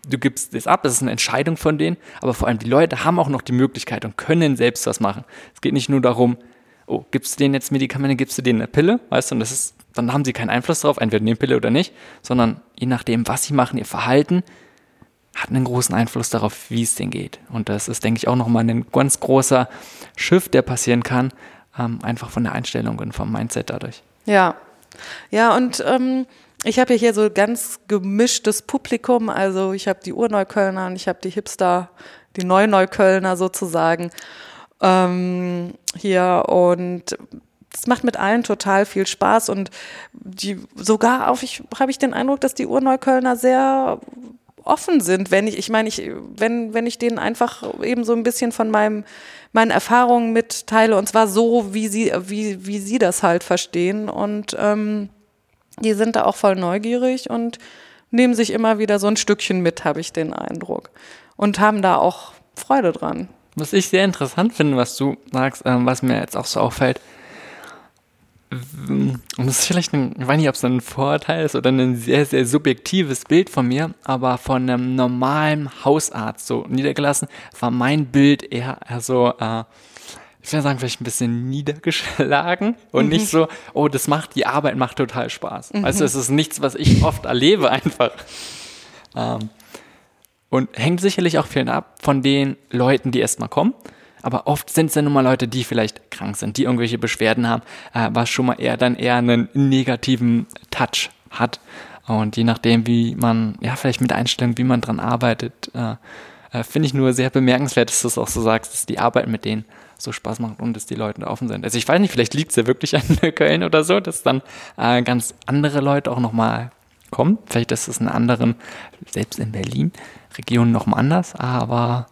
du gibst das ab, das ist eine Entscheidung von denen, aber vor allem die Leute haben auch noch die Möglichkeit und können selbst was machen. Es geht nicht nur darum, oh, gibst du denen jetzt Medikamente, gibst du denen eine Pille, weißt du, und das ist, dann haben sie keinen Einfluss darauf, entweder nehmen Pille oder nicht, sondern je nachdem, was sie machen, ihr Verhalten, hat einen großen Einfluss darauf, wie es denen geht. Und das ist, denke ich, auch nochmal ein ganz großer Shift, der passieren kann, ähm, einfach von der Einstellung und vom Mindset dadurch. Ja, ja, und ähm, ich habe ja hier so ganz gemischtes Publikum. Also ich habe die Urneuköllner und ich habe die Hipster, die Neuneuköllner sozusagen ähm, hier und es macht mit allen total viel Spaß und die sogar auch ich habe ich den Eindruck, dass die Urneuköllner sehr offen sind, wenn ich, ich meine, ich, wenn, wenn ich denen einfach eben so ein bisschen von meinem, meinen Erfahrungen mitteile und zwar so, wie sie, wie, wie sie das halt verstehen. Und ähm, die sind da auch voll neugierig und nehmen sich immer wieder so ein Stückchen mit, habe ich den Eindruck. Und haben da auch Freude dran. Was ich sehr interessant finde, was du sagst, ähm, was mir jetzt auch so auffällt, und das ist vielleicht ein, ich weiß nicht, ob es ein Vorteil ist oder ein sehr, sehr subjektives Bild von mir, aber von einem normalen Hausarzt so niedergelassen, war mein Bild eher, eher so, äh, ich würde sagen, vielleicht ein bisschen niedergeschlagen und mhm. nicht so, oh, das macht, die Arbeit macht total Spaß. Mhm. Also es ist nichts, was ich oft erlebe (laughs) einfach. Ähm, und hängt sicherlich auch viel ab von den Leuten, die erstmal kommen. Aber oft sind es ja nun mal Leute, die vielleicht krank sind, die irgendwelche Beschwerden haben, äh, was schon mal eher dann eher einen negativen Touch hat. Und je nachdem, wie man, ja, vielleicht mit Einstellung, wie man dran arbeitet, äh, äh, finde ich nur sehr bemerkenswert, dass du es auch so sagst, dass die Arbeit mit denen so Spaß macht und dass die Leute offen sind. Also ich weiß nicht, vielleicht liegt es ja wirklich an (laughs) Köln oder so, dass dann äh, ganz andere Leute auch nochmal kommen. Vielleicht ist es in anderen, selbst in Berlin, Regionen nochmal anders, aber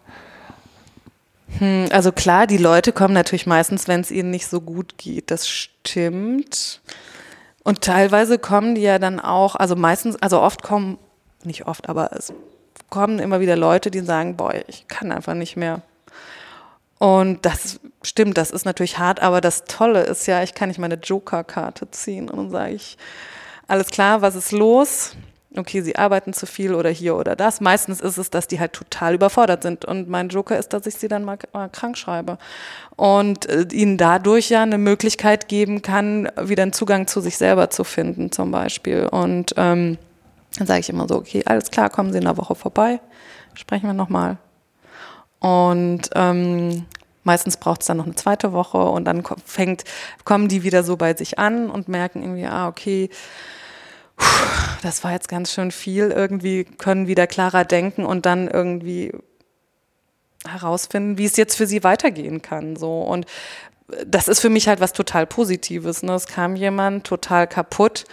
hm, also klar, die Leute kommen natürlich meistens, wenn es ihnen nicht so gut geht. Das stimmt. Und teilweise kommen die ja dann auch, also meistens, also oft kommen, nicht oft, aber es kommen immer wieder Leute, die sagen, boah, ich kann einfach nicht mehr. Und das stimmt, das ist natürlich hart, aber das Tolle ist ja, ich kann nicht meine Joker-Karte ziehen und dann sage ich, alles klar, was ist los? Okay, sie arbeiten zu viel oder hier oder das. Meistens ist es, dass die halt total überfordert sind. Und mein Joker ist, dass ich sie dann mal, mal krank schreibe. Und äh, ihnen dadurch ja eine Möglichkeit geben kann, wieder einen Zugang zu sich selber zu finden, zum Beispiel. Und ähm, dann sage ich immer so, okay, alles klar, kommen Sie in einer Woche vorbei, sprechen wir nochmal. Und ähm, meistens braucht es dann noch eine zweite Woche und dann fängt, kommen die wieder so bei sich an und merken irgendwie, ah, okay, das war jetzt ganz schön viel, irgendwie können wieder klarer denken und dann irgendwie herausfinden, wie es jetzt für sie weitergehen kann. So. Und das ist für mich halt was total Positives. Ne? Es kam jemand total kaputt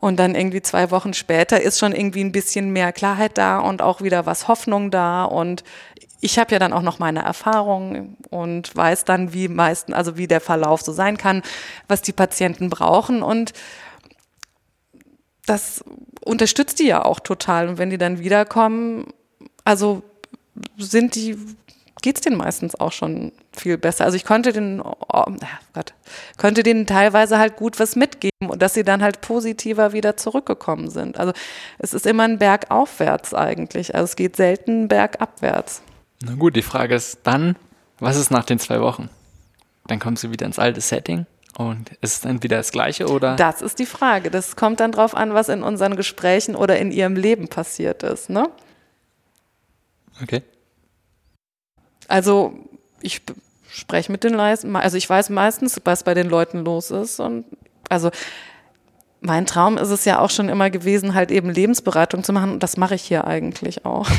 und dann irgendwie zwei Wochen später ist schon irgendwie ein bisschen mehr Klarheit da und auch wieder was Hoffnung da. Und ich habe ja dann auch noch meine Erfahrung und weiß dann, wie meisten, also wie der Verlauf so sein kann, was die Patienten brauchen. Und das unterstützt die ja auch total. Und wenn die dann wiederkommen, also sind die, geht es denen meistens auch schon viel besser. Also ich konnte den, oh, Gott, konnte denen teilweise halt gut was mitgeben und dass sie dann halt positiver wieder zurückgekommen sind. Also es ist immer ein Berg aufwärts eigentlich. Also es geht selten bergabwärts. Na gut, die Frage ist dann, was ist nach den zwei Wochen? Dann kommst du wieder ins alte Setting und ist es dann wieder das Gleiche oder? Das ist die Frage. Das kommt dann drauf an, was in unseren Gesprächen oder in ihrem Leben passiert ist, ne? Okay. Also ich spreche mit den Leuten, also ich weiß meistens, was bei den Leuten los ist und also mein Traum ist es ja auch schon immer gewesen, halt eben Lebensberatung zu machen und das mache ich hier eigentlich auch. (laughs)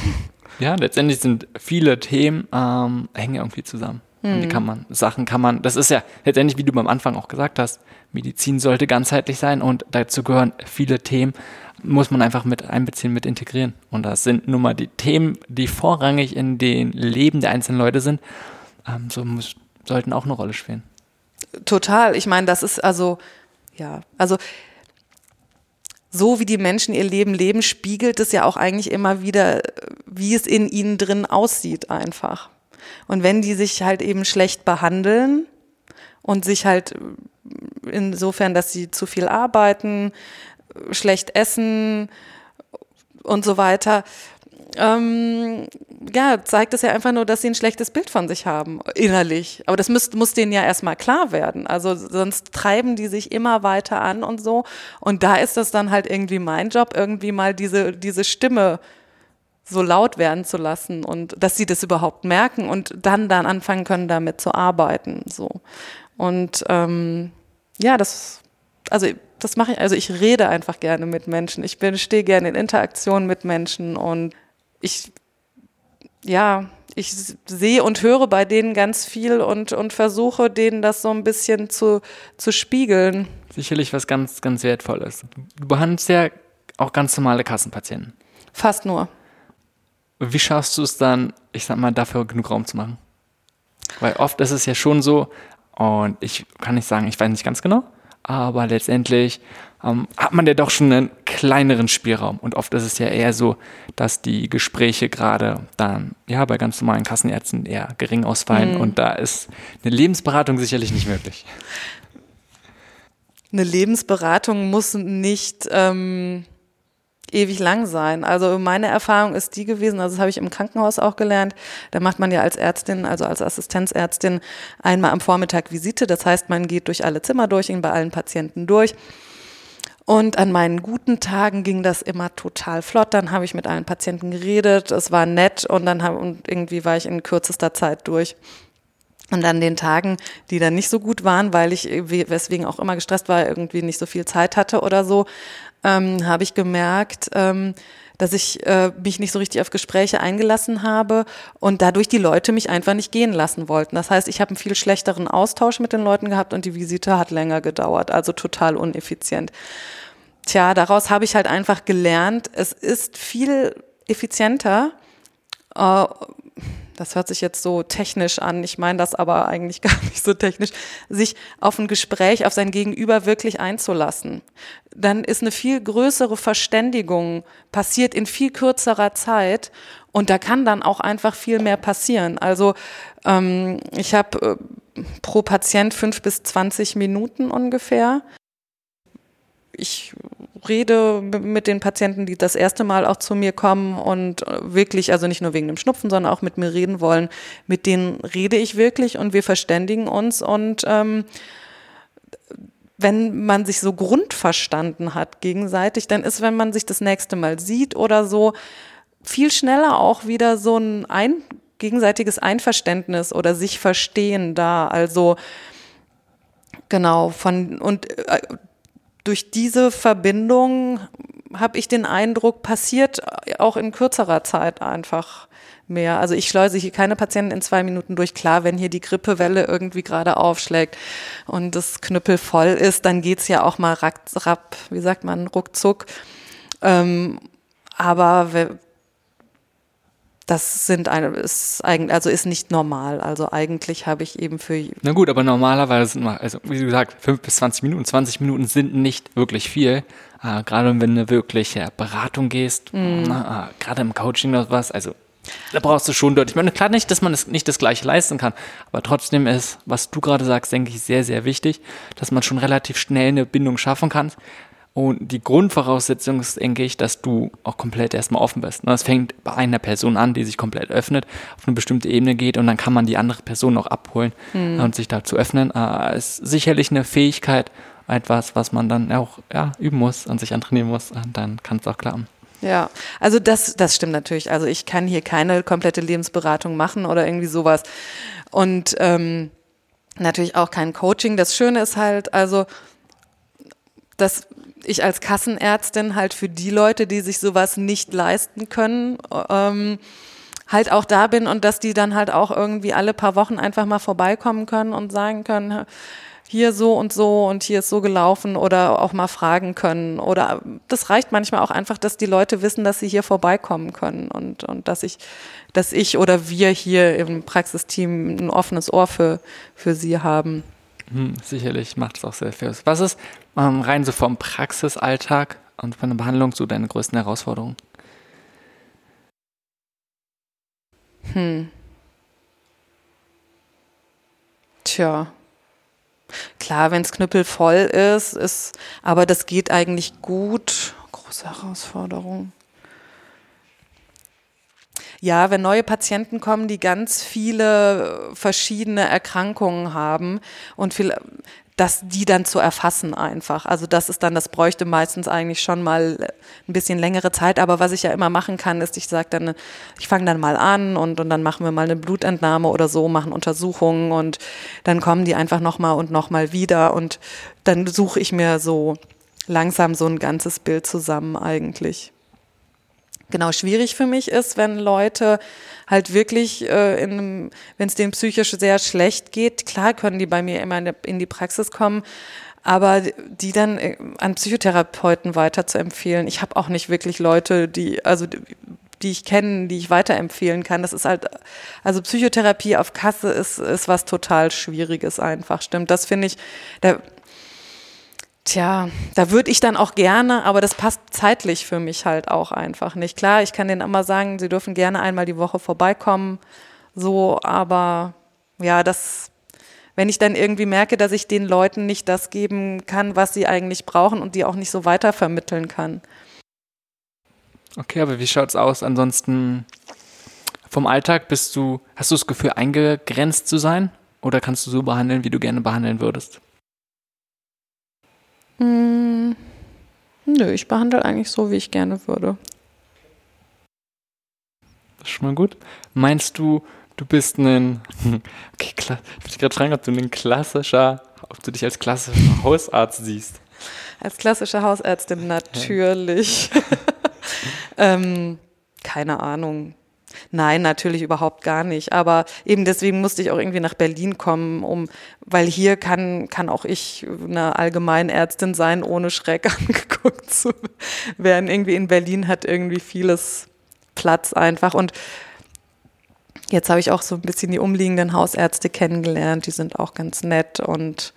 Ja, letztendlich sind viele Themen ähm, hängen irgendwie zusammen. Und die hm. kann man, Sachen kann man, das ist ja letztendlich, wie du am Anfang auch gesagt hast, Medizin sollte ganzheitlich sein und dazu gehören viele Themen, muss man einfach mit einbeziehen, mit integrieren. Und das sind nun mal die Themen, die vorrangig in den Leben der einzelnen Leute sind, ähm, so muss, sollten auch eine Rolle spielen. Total. Ich meine, das ist also, ja, also so wie die Menschen ihr Leben leben, spiegelt es ja auch eigentlich immer wieder, wie es in ihnen drin aussieht einfach. Und wenn die sich halt eben schlecht behandeln und sich halt insofern, dass sie zu viel arbeiten, schlecht essen und so weiter, ähm, ja, zeigt es ja einfach nur, dass sie ein schlechtes Bild von sich haben, innerlich. Aber das muss, muss denen ja erstmal klar werden. Also sonst treiben die sich immer weiter an und so. Und da ist das dann halt irgendwie mein Job, irgendwie mal diese, diese Stimme so laut werden zu lassen und dass sie das überhaupt merken und dann dann anfangen können, damit zu arbeiten. So. Und ähm, ja, das, also das mache ich, also ich rede einfach gerne mit Menschen. Ich bin, stehe gerne in Interaktion mit Menschen und ich, ja, ich sehe und höre bei denen ganz viel und, und versuche denen das so ein bisschen zu, zu spiegeln. Sicherlich was ganz, ganz Wertvolles. Du behandelst ja auch ganz normale Kassenpatienten. Fast nur. Wie schaffst du es dann, ich sag mal, dafür genug Raum zu machen? Weil oft ist es ja schon so, und ich kann nicht sagen, ich weiß nicht ganz genau, aber letztendlich ähm, hat man ja doch schon einen kleineren Spielraum. Und oft ist es ja eher so, dass die Gespräche gerade dann ja bei ganz normalen Kassenärzten eher gering ausfallen mhm. und da ist eine Lebensberatung sicherlich nicht möglich. Eine Lebensberatung muss nicht ähm, ewig lang sein. Also meine Erfahrung ist die gewesen, also das habe ich im Krankenhaus auch gelernt, da macht man ja als Ärztin, also als Assistenzärztin einmal am Vormittag Visite. Das heißt, man geht durch alle Zimmer durch, bei allen Patienten durch und an meinen guten Tagen ging das immer total flott. Dann habe ich mit allen Patienten geredet, es war nett und dann hab, und irgendwie war ich in kürzester Zeit durch. Und an den Tagen, die dann nicht so gut waren, weil ich, weswegen auch immer gestresst war, irgendwie nicht so viel Zeit hatte oder so, ähm, habe ich gemerkt, ähm, dass ich äh, mich nicht so richtig auf Gespräche eingelassen habe und dadurch die Leute mich einfach nicht gehen lassen wollten. Das heißt, ich habe einen viel schlechteren Austausch mit den Leuten gehabt und die Visite hat länger gedauert, also total uneffizient. Tja, daraus habe ich halt einfach gelernt, es ist viel effizienter, äh, das hört sich jetzt so technisch an, ich meine das aber eigentlich (laughs) gar nicht so technisch, sich auf ein Gespräch, auf sein Gegenüber wirklich einzulassen. Dann ist eine viel größere Verständigung passiert in viel kürzerer Zeit und da kann dann auch einfach viel mehr passieren. Also ähm, ich habe äh, pro Patient fünf bis zwanzig Minuten ungefähr. Ich rede mit den Patienten, die das erste Mal auch zu mir kommen und wirklich, also nicht nur wegen dem Schnupfen, sondern auch mit mir reden wollen, mit denen rede ich wirklich und wir verständigen uns und ähm, wenn man sich so grundverstanden hat gegenseitig, dann ist, wenn man sich das nächste Mal sieht oder so, viel schneller auch wieder so ein, ein gegenseitiges Einverständnis oder sich verstehen da. Also genau von und äh, durch diese Verbindung habe ich den Eindruck, passiert auch in kürzerer Zeit einfach mehr. Also ich schleuse hier keine Patienten in zwei Minuten durch. Klar, wenn hier die Grippewelle irgendwie gerade aufschlägt und das Knüppel voll ist, dann geht's ja auch mal rapp, rapp wie sagt man, ruckzuck. Ähm, aber das sind eine, ist eigentlich, also ist nicht normal. Also eigentlich habe ich eben für. Na gut, aber normalerweise sind wir, also wie gesagt, fünf bis zwanzig Minuten. 20 Minuten sind nicht wirklich viel. Äh, gerade wenn du eine wirkliche Beratung gehst, mm. äh, gerade im Coaching oder was, also da brauchst du schon deutlich. Ich meine, klar nicht, dass man das, nicht das Gleiche leisten kann, aber trotzdem ist, was du gerade sagst, denke ich, sehr, sehr wichtig, dass man schon relativ schnell eine Bindung schaffen kann. Und die Grundvoraussetzung ist, denke ich, dass du auch komplett erstmal offen bist. Das fängt bei einer Person an, die sich komplett öffnet, auf eine bestimmte Ebene geht und dann kann man die andere Person auch abholen mhm. und sich dazu öffnen. Äh, ist sicherlich eine Fähigkeit, etwas, was man dann auch ja, üben muss und sich antrainieren muss. Und dann kann es auch klappen. Ja, also das, das stimmt natürlich. Also ich kann hier keine komplette Lebensberatung machen oder irgendwie sowas. Und ähm, natürlich auch kein Coaching. Das Schöne ist halt, also, dass ich als Kassenärztin halt für die Leute, die sich sowas nicht leisten können, ähm, halt auch da bin und dass die dann halt auch irgendwie alle paar Wochen einfach mal vorbeikommen können und sagen können, hier so und so und hier ist so gelaufen oder auch mal fragen können. Oder das reicht manchmal auch einfach, dass die Leute wissen, dass sie hier vorbeikommen können und, und dass ich, dass ich oder wir hier im Praxisteam ein offenes Ohr für, für sie haben. Hm, sicherlich macht es auch sehr viel. Was ist ähm, rein so vom Praxisalltag und von der Behandlung so deine größten Herausforderungen? Hm. Tja. Klar, wenn es knüppelvoll ist, ist, aber das geht eigentlich gut. Große Herausforderung. Ja, wenn neue Patienten kommen, die ganz viele verschiedene Erkrankungen haben und viel, dass die dann zu erfassen einfach. Also das ist dann, das bräuchte meistens eigentlich schon mal ein bisschen längere Zeit. Aber was ich ja immer machen kann, ist, ich sage dann, ich fange dann mal an und, und dann machen wir mal eine Blutentnahme oder so, machen Untersuchungen und dann kommen die einfach nochmal und nochmal wieder und dann suche ich mir so langsam so ein ganzes Bild zusammen eigentlich genau schwierig für mich ist, wenn Leute halt wirklich, äh, wenn es denen psychisch sehr schlecht geht, klar können die bei mir immer in die Praxis kommen, aber die dann äh, an Psychotherapeuten weiter zu empfehlen. Ich habe auch nicht wirklich Leute, die, also die ich kenne, die ich weiterempfehlen kann. Das ist halt, also Psychotherapie auf Kasse ist, ist was total Schwieriges einfach, stimmt. Das finde ich, da, Tja, da würde ich dann auch gerne, aber das passt zeitlich für mich halt auch einfach nicht. Klar, ich kann denen immer sagen, sie dürfen gerne einmal die Woche vorbeikommen, so, aber ja, das, wenn ich dann irgendwie merke, dass ich den Leuten nicht das geben kann, was sie eigentlich brauchen und die auch nicht so weitervermitteln kann. Okay, aber wie schaut's aus? Ansonsten vom Alltag bist du, hast du das Gefühl, eingegrenzt zu sein? Oder kannst du so behandeln, wie du gerne behandeln würdest? Hm, nö, ich behandle eigentlich so, wie ich gerne würde. Das ist schon mal gut. Meinst du, du bist ein, (laughs) okay, klar, ich würde gerade fragen, ob du ein klassischer, ob du dich als klassischer Hausarzt siehst? Als klassische Hausärztin natürlich. (laughs) ähm, keine Ahnung. Nein, natürlich überhaupt gar nicht. Aber eben deswegen musste ich auch irgendwie nach Berlin kommen, um, weil hier kann, kann auch ich eine Allgemeinärztin sein, ohne schräg (laughs) angeguckt zu werden. Irgendwie in Berlin hat irgendwie vieles Platz einfach. Und jetzt habe ich auch so ein bisschen die umliegenden Hausärzte kennengelernt. Die sind auch ganz nett. Und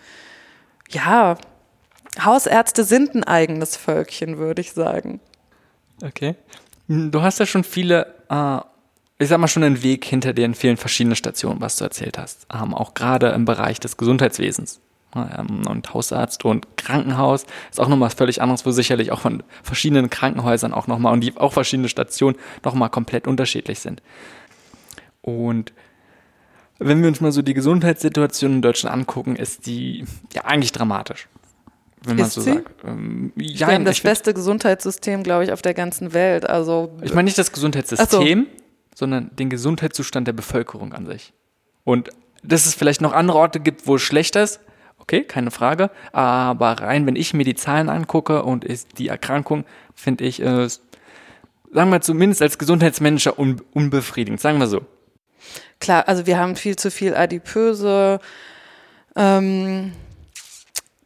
ja, Hausärzte sind ein eigenes Völkchen, würde ich sagen. Okay. Du hast ja schon viele äh, ich sag mal, schon einen Weg hinter in vielen verschiedenen Stationen, was du erzählt hast. Ähm, auch gerade im Bereich des Gesundheitswesens. Ähm, und Hausarzt und Krankenhaus ist auch nochmal völlig anderes, wo sicherlich auch von verschiedenen Krankenhäusern auch nochmal und die auch verschiedene Stationen nochmal komplett unterschiedlich sind. Und wenn wir uns mal so die Gesundheitssituation in Deutschland angucken, ist die ja eigentlich dramatisch. Wenn man ist so sie? sagt. Ähm, ja, wir haben das beste Gesundheitssystem, glaube ich, auf der ganzen Welt. Also, ich meine nicht das Gesundheitssystem, sondern den Gesundheitszustand der Bevölkerung an sich. Und dass es vielleicht noch andere Orte gibt, wo es schlechter ist, okay, keine Frage. Aber rein, wenn ich mir die Zahlen angucke und ist die Erkrankung, finde ich, äh, sagen wir zumindest als Gesundheitsmanager un unbefriedigend, sagen wir so. Klar, also wir haben viel zu viel Adipöse, ähm,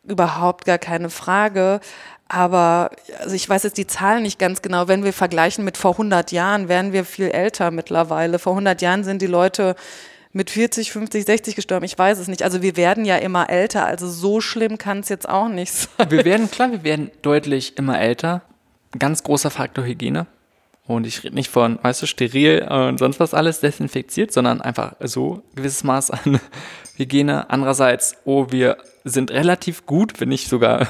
überhaupt gar keine Frage. Aber also ich weiß jetzt die Zahlen nicht ganz genau. Wenn wir vergleichen mit vor 100 Jahren, wären wir viel älter mittlerweile. Vor 100 Jahren sind die Leute mit 40, 50, 60 gestorben. Ich weiß es nicht. Also wir werden ja immer älter. Also so schlimm kann es jetzt auch nicht (laughs) sein. Wir werden, klar, wir werden deutlich immer älter. Ganz großer Faktor Hygiene. Und ich rede nicht von, weißt du, steril und sonst was alles desinfiziert, sondern einfach so ein gewisses Maß an (laughs) Hygiene. Andererseits, oh, wir sind relativ gut, wenn nicht sogar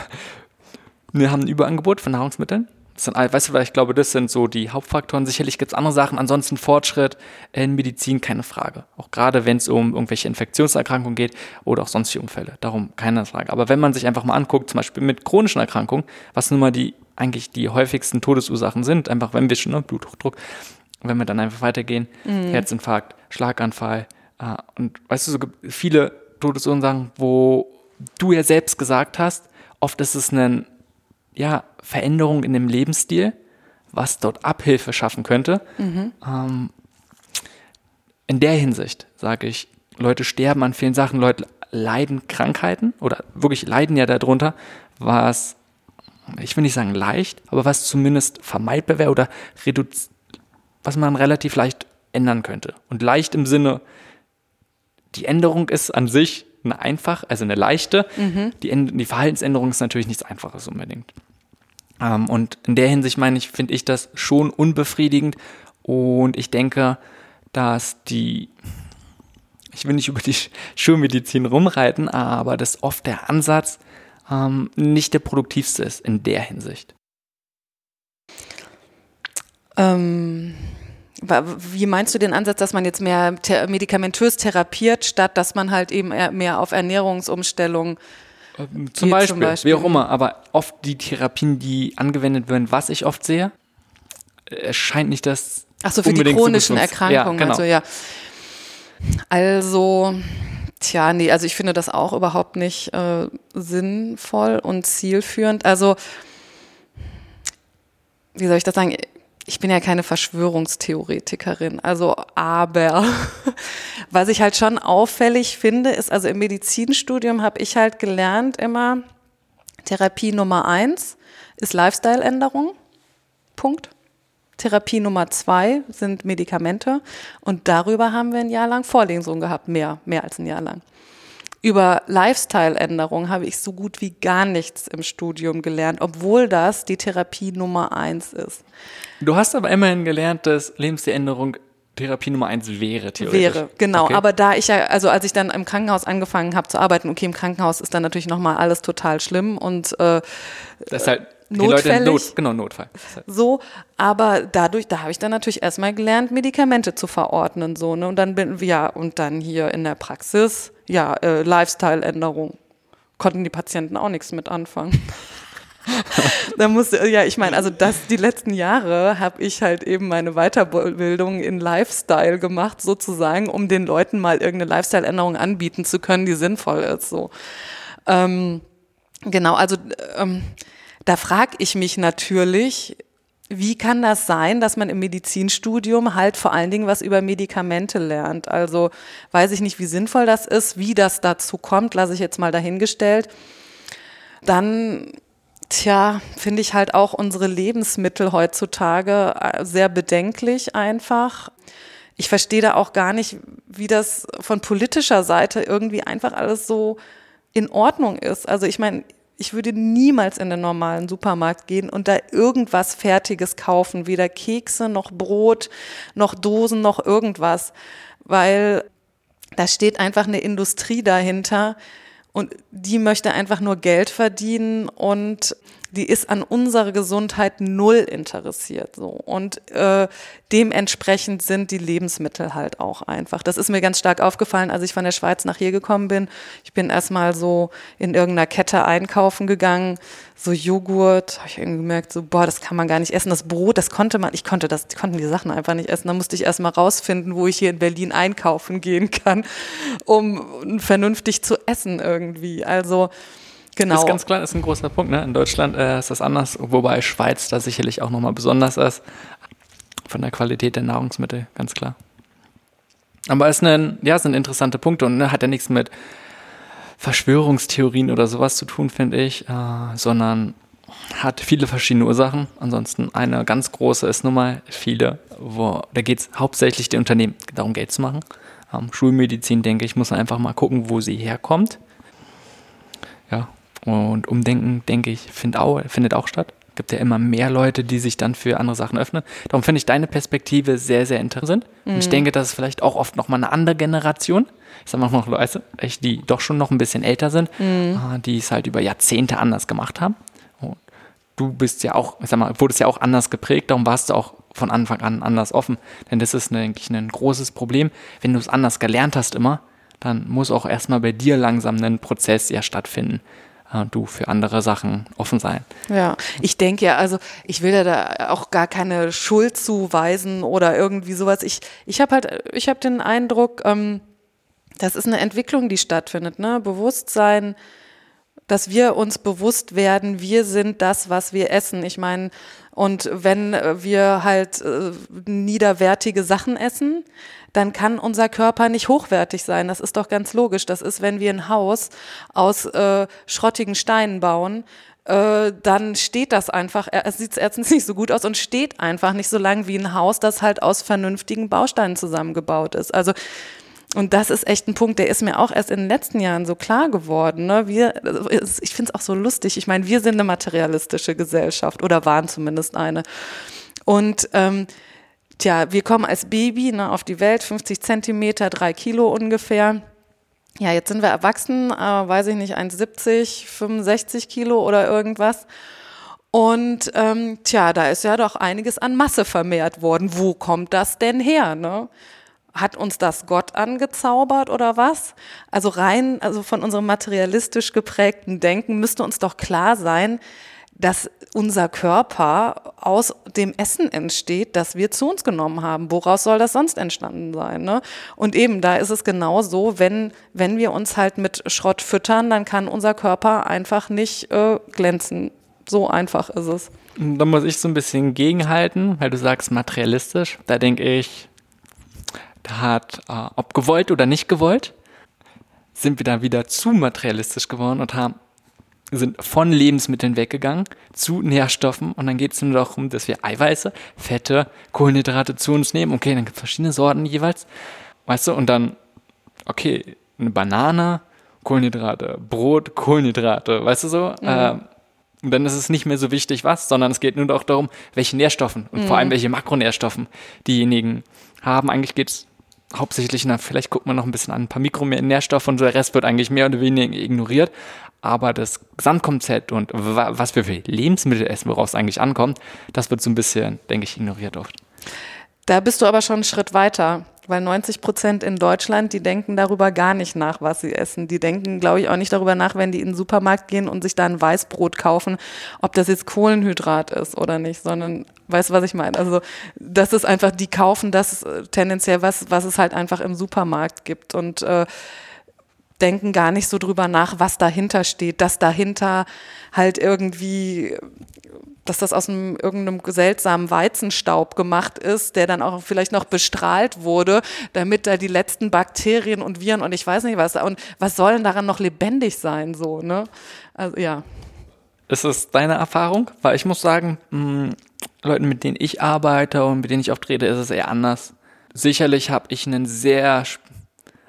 wir haben ein Überangebot von Nahrungsmitteln. Sind, weißt du, ich glaube, das sind so die Hauptfaktoren. Sicherlich gibt es andere Sachen. Ansonsten Fortschritt in Medizin, keine Frage. Auch gerade wenn es um irgendwelche Infektionserkrankungen geht oder auch sonstige Unfälle. Darum keine Frage. Aber wenn man sich einfach mal anguckt, zum Beispiel mit chronischen Erkrankungen, was nun mal die eigentlich die häufigsten Todesursachen sind, einfach wenn wir schon, ne, Bluthochdruck, wenn wir dann einfach weitergehen, mhm. Herzinfarkt, Schlaganfall. Äh, und weißt du, so gibt viele Todesursachen, wo du ja selbst gesagt hast, oft ist es ein ja, Veränderung in dem Lebensstil, was dort Abhilfe schaffen könnte. Mhm. Ähm, in der Hinsicht sage ich, Leute sterben an vielen Sachen, Leute leiden Krankheiten oder wirklich leiden ja darunter, was, ich will nicht sagen leicht, aber was zumindest vermeidbar wäre oder was man relativ leicht ändern könnte. Und leicht im Sinne, die Änderung ist an sich eine einfach, also eine leichte. Mhm. Die, die Verhaltensänderung ist natürlich nichts Einfaches unbedingt. Ähm, und in der Hinsicht meine ich, finde ich das schon unbefriedigend. Und ich denke, dass die, ich will nicht über die (laughs) Schulmedizin rumreiten, aber dass oft der Ansatz ähm, nicht der produktivste ist in der Hinsicht. Ähm, wie meinst du den Ansatz, dass man jetzt mehr medikamentös therapiert, statt dass man halt eben mehr auf Ernährungsumstellung ähm, zum Beispiel, zum Beispiel, wie auch immer, aber oft die Therapien, die angewendet werden, was ich oft sehe, erscheint nicht das. Ach so, für die chronischen Erkrankungen. Ja, genau. Also ja. Also, tja, nee, also ich finde das auch überhaupt nicht äh, sinnvoll und zielführend. Also, wie soll ich das sagen? Ich bin ja keine Verschwörungstheoretikerin, also aber (laughs) was ich halt schon auffällig finde, ist, also im Medizinstudium habe ich halt gelernt immer, Therapie Nummer eins ist Lifestyle-Änderung, Punkt. Therapie Nummer zwei sind Medikamente und darüber haben wir ein Jahr lang Vorlesungen gehabt, mehr, mehr als ein Jahr lang. Über Lifestyle-Änderungen habe ich so gut wie gar nichts im Studium gelernt, obwohl das die Therapie Nummer eins ist. Du hast aber immerhin gelernt, dass Lebensstiländerung Therapie Nummer eins wäre, theoretisch. Wäre, genau. Okay. Aber da ich ja, also als ich dann im Krankenhaus angefangen habe zu arbeiten, okay, im Krankenhaus ist dann natürlich nochmal alles total schlimm und äh, das ist halt notfällig. Not, genau, Notfall. So, aber dadurch, da habe ich dann natürlich erstmal gelernt, Medikamente zu verordnen, so, ne? Und dann bin, ja, und dann hier in der Praxis, ja, äh, Lifestyle-Änderung. Konnten die Patienten auch nichts mit anfangen. (laughs) da musste, ja, ich meine, also das, die letzten Jahre habe ich halt eben meine Weiterbildung in Lifestyle gemacht, sozusagen, um den Leuten mal irgendeine Lifestyle-Änderung anbieten zu können, die sinnvoll ist, so. Ähm, genau, also, ähm, da frage ich mich natürlich, wie kann das sein, dass man im Medizinstudium halt vor allen Dingen was über Medikamente lernt? Also weiß ich nicht, wie sinnvoll das ist, wie das dazu kommt, lasse ich jetzt mal dahingestellt. Dann, tja, finde ich halt auch unsere Lebensmittel heutzutage äh, sehr bedenklich einfach. Ich verstehe da auch gar nicht, wie das von politischer Seite irgendwie einfach alles so in Ordnung ist. Also ich meine, ich würde niemals in den normalen Supermarkt gehen und da irgendwas Fertiges kaufen, weder Kekse noch Brot noch Dosen noch irgendwas, weil da steht einfach eine Industrie dahinter und die möchte einfach nur Geld verdienen und die ist an unserer Gesundheit null interessiert. So. Und äh, dementsprechend sind die Lebensmittel halt auch einfach. Das ist mir ganz stark aufgefallen, als ich von der Schweiz nach hier gekommen bin. Ich bin erstmal so in irgendeiner Kette einkaufen gegangen, so Joghurt, habe ich irgendwie gemerkt, so, boah, das kann man gar nicht essen. Das Brot, das konnte man, ich konnte das, konnten die Sachen einfach nicht essen. Da musste ich erstmal rausfinden, wo ich hier in Berlin einkaufen gehen kann, um vernünftig zu essen irgendwie. Also, Genau. Ist ganz klar, ist ein großer Punkt. Ne? In Deutschland äh, ist das anders, wobei Schweiz da sicherlich auch nochmal besonders ist. Von der Qualität der Nahrungsmittel, ganz klar. Aber es, ein, ja, sind interessante Punkte und ne, hat ja nichts mit Verschwörungstheorien oder sowas zu tun, finde ich, äh, sondern hat viele verschiedene Ursachen. Ansonsten eine ganz große ist nun mal viele, wo da geht es hauptsächlich den Unternehmen darum, Geld zu machen. Ähm, Schulmedizin, denke ich, muss man einfach mal gucken, wo sie herkommt. Ja, und Umdenken, denke ich, find auch, findet auch statt. Es gibt ja immer mehr Leute, die sich dann für andere Sachen öffnen. Darum finde ich deine Perspektive sehr, sehr interessant. Mhm. Und ich mhm. denke, das ist vielleicht auch oft nochmal eine andere Generation. Ich sag mal noch Leute, die doch schon noch ein bisschen älter sind, mhm. Ah, die es halt über Jahrzehnte anders gemacht haben. Und du bist ja auch, ich sag mal, wurdest ja auch anders geprägt, darum warst du auch von Anfang an anders offen. Denn das ist, denke ich, ein großes Problem. Wenn du es anders gelernt hast immer, dann muss auch erstmal bei dir langsam ein Prozess ja stattfinden du für andere Sachen offen sein. Ja, ich denke ja, also ich will ja da auch gar keine Schuld zuweisen oder irgendwie sowas. Ich, ich habe halt, ich habe den Eindruck, ähm, das ist eine Entwicklung, die stattfindet, ne? Bewusstsein, dass wir uns bewusst werden, wir sind das, was wir essen. Ich meine, und wenn wir halt äh, niederwertige Sachen essen, dann kann unser Körper nicht hochwertig sein. Das ist doch ganz logisch. Das ist, wenn wir ein Haus aus äh, schrottigen Steinen bauen, äh, dann steht das einfach, es sieht erstens (laughs) nicht so gut aus und steht einfach nicht so lang wie ein Haus, das halt aus vernünftigen Bausteinen zusammengebaut ist. Also und das ist echt ein Punkt, der ist mir auch erst in den letzten Jahren so klar geworden. Ne? Wir, ich finde es auch so lustig. Ich meine, wir sind eine materialistische Gesellschaft oder waren zumindest eine. Und ähm, tja, wir kommen als Baby ne, auf die Welt, 50 Zentimeter, drei Kilo ungefähr. Ja, jetzt sind wir erwachsen, äh, weiß ich nicht, 1,70, 65 Kilo oder irgendwas. Und ähm, tja, da ist ja doch einiges an Masse vermehrt worden. Wo kommt das denn her? Ne? Hat uns das Gott angezaubert oder was? Also rein, also von unserem materialistisch geprägten Denken müsste uns doch klar sein, dass unser Körper aus dem Essen entsteht, das wir zu uns genommen haben. Woraus soll das sonst entstanden sein? Ne? Und eben, da ist es genau so, wenn, wenn wir uns halt mit Schrott füttern, dann kann unser Körper einfach nicht äh, glänzen. So einfach ist es. Da muss ich so ein bisschen gegenhalten, weil du sagst materialistisch. Da denke ich, da hat, äh, ob gewollt oder nicht gewollt, sind wir da wieder zu materialistisch geworden und haben sind von Lebensmitteln weggegangen zu Nährstoffen und dann geht es nur darum, dass wir Eiweiße, Fette, Kohlenhydrate zu uns nehmen. Okay, dann gibt es verschiedene Sorten jeweils. Weißt du, und dann, okay, eine Banane, Kohlenhydrate, Brot, Kohlenhydrate, weißt du so? Mhm. Äh, und dann ist es nicht mehr so wichtig, was, sondern es geht nur noch darum, welche Nährstoffen und mhm. vor allem welche Makronährstoffen diejenigen haben. Eigentlich geht es hauptsächlich, na, vielleicht guckt man noch ein bisschen an, ein paar Mikronährstoffe und der Rest wird eigentlich mehr oder weniger ignoriert. Aber das Gesamtkonzept und was wir für Lebensmittel essen, worauf es eigentlich ankommt, das wird so ein bisschen, denke ich, ignoriert oft. Da bist du aber schon einen Schritt weiter. Weil 90 Prozent in Deutschland, die denken darüber gar nicht nach, was sie essen. Die denken, glaube ich, auch nicht darüber nach, wenn die in den Supermarkt gehen und sich da ein Weißbrot kaufen, ob das jetzt Kohlenhydrat ist oder nicht, sondern, weißt du, was ich meine? Also, das ist einfach, die kaufen das äh, tendenziell, was, was es halt einfach im Supermarkt gibt und äh, denken gar nicht so drüber nach, was dahinter steht, dass dahinter halt irgendwie dass das aus einem, irgendeinem seltsamen Weizenstaub gemacht ist, der dann auch vielleicht noch bestrahlt wurde, damit da die letzten Bakterien und Viren und ich weiß nicht was. Und was soll denn daran noch lebendig sein, so, ne? Also, ja. Ist es deine Erfahrung? Weil ich muss sagen, mh, hm, Leuten, mit denen ich arbeite und mit denen ich oft rede, ist es eher anders. Sicherlich habe ich einen sehr,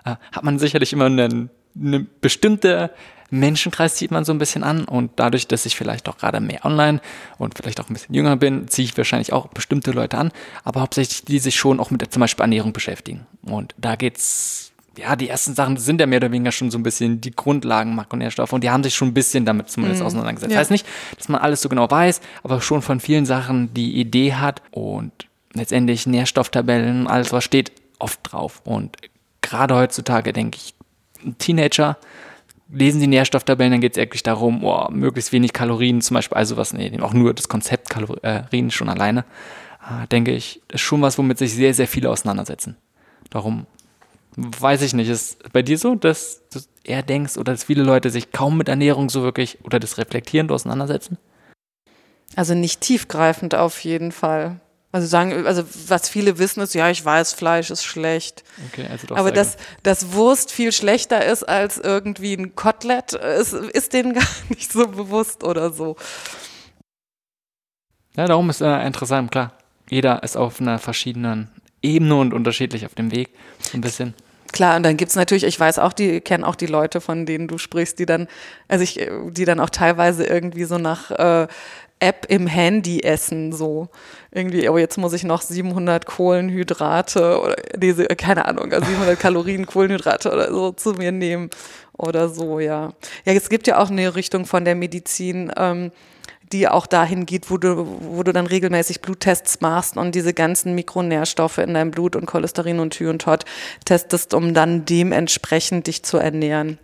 äh, hat man sicherlich immer einen, eine bestimmte Menschenkreis zieht man so ein bisschen an und dadurch, dass ich vielleicht auch gerade mehr online und vielleicht auch ein bisschen jünger bin, ziehe ich wahrscheinlich auch bestimmte Leute an, aber hauptsächlich die sich schon auch mit der, zum Beispiel Ernährung beschäftigen. Und da geht's ja, die ersten Sachen sind ja mehr oder weniger schon so ein bisschen die Grundlagen Makronährstoffe und die haben sich schon ein bisschen damit zumindest mhm. auseinandergesetzt. Ja. Heißt nicht, dass man alles so genau weiß, aber schon von vielen Sachen die Idee hat und letztendlich Nährstofftabellen, alles was steht, oft drauf. Und gerade heutzutage denke ich, Teenager lesen Sie Nährstofftabellen, dann geht es wirklich darum, oh, möglichst wenig Kalorien zum Beispiel, also was, nee, auch nur das Konzept Kalorien schon alleine, äh, denke ich, ist schon was, womit sich sehr, sehr viele auseinandersetzen. Darum weiß ich nicht, ist bei dir so, dass du eher denkst oder dass viele Leute sich kaum mit Ernährung so wirklich oder das reflektierend auseinandersetzen? Also nicht tiefgreifend auf jeden Fall. Also sagen, also was viele wissen ist, ja, ich weiß, Fleisch ist schlecht. Okay, also doch Aber dass, dass Wurst viel schlechter ist als irgendwie ein Kotelett, ist, ist denen (laughs) gar nicht so bewusst oder so. Ja, darum ist äh, interessant, klar. Jeder ist auf einer verschiedenen Ebene und unterschiedlich auf dem Weg. So ein bisschen. Klar, und dann gibt's natürlich, ich weiß auch, die kennen auch die Leute, von denen du sprichst, die dann, also ich, die dann auch teilweise irgendwie so nach äh, App im Handy essen, so irgendwie, oh, jetzt muss ich noch 700 Kohlenhydrate oder diese, keine Ahnung, 700 also (laughs) Kalorien Kohlenhydrate oder so zu mir nehmen oder so, ja. Ja, es gibt ja auch eine Richtung von der Medizin, ähm, die auch dahin geht, wo du, wo du dann regelmäßig Bluttests machst und diese ganzen Mikronährstoffe in deinem Blut und Cholesterin und Hy und Tot testest, um dann dementsprechend dich zu ernähren.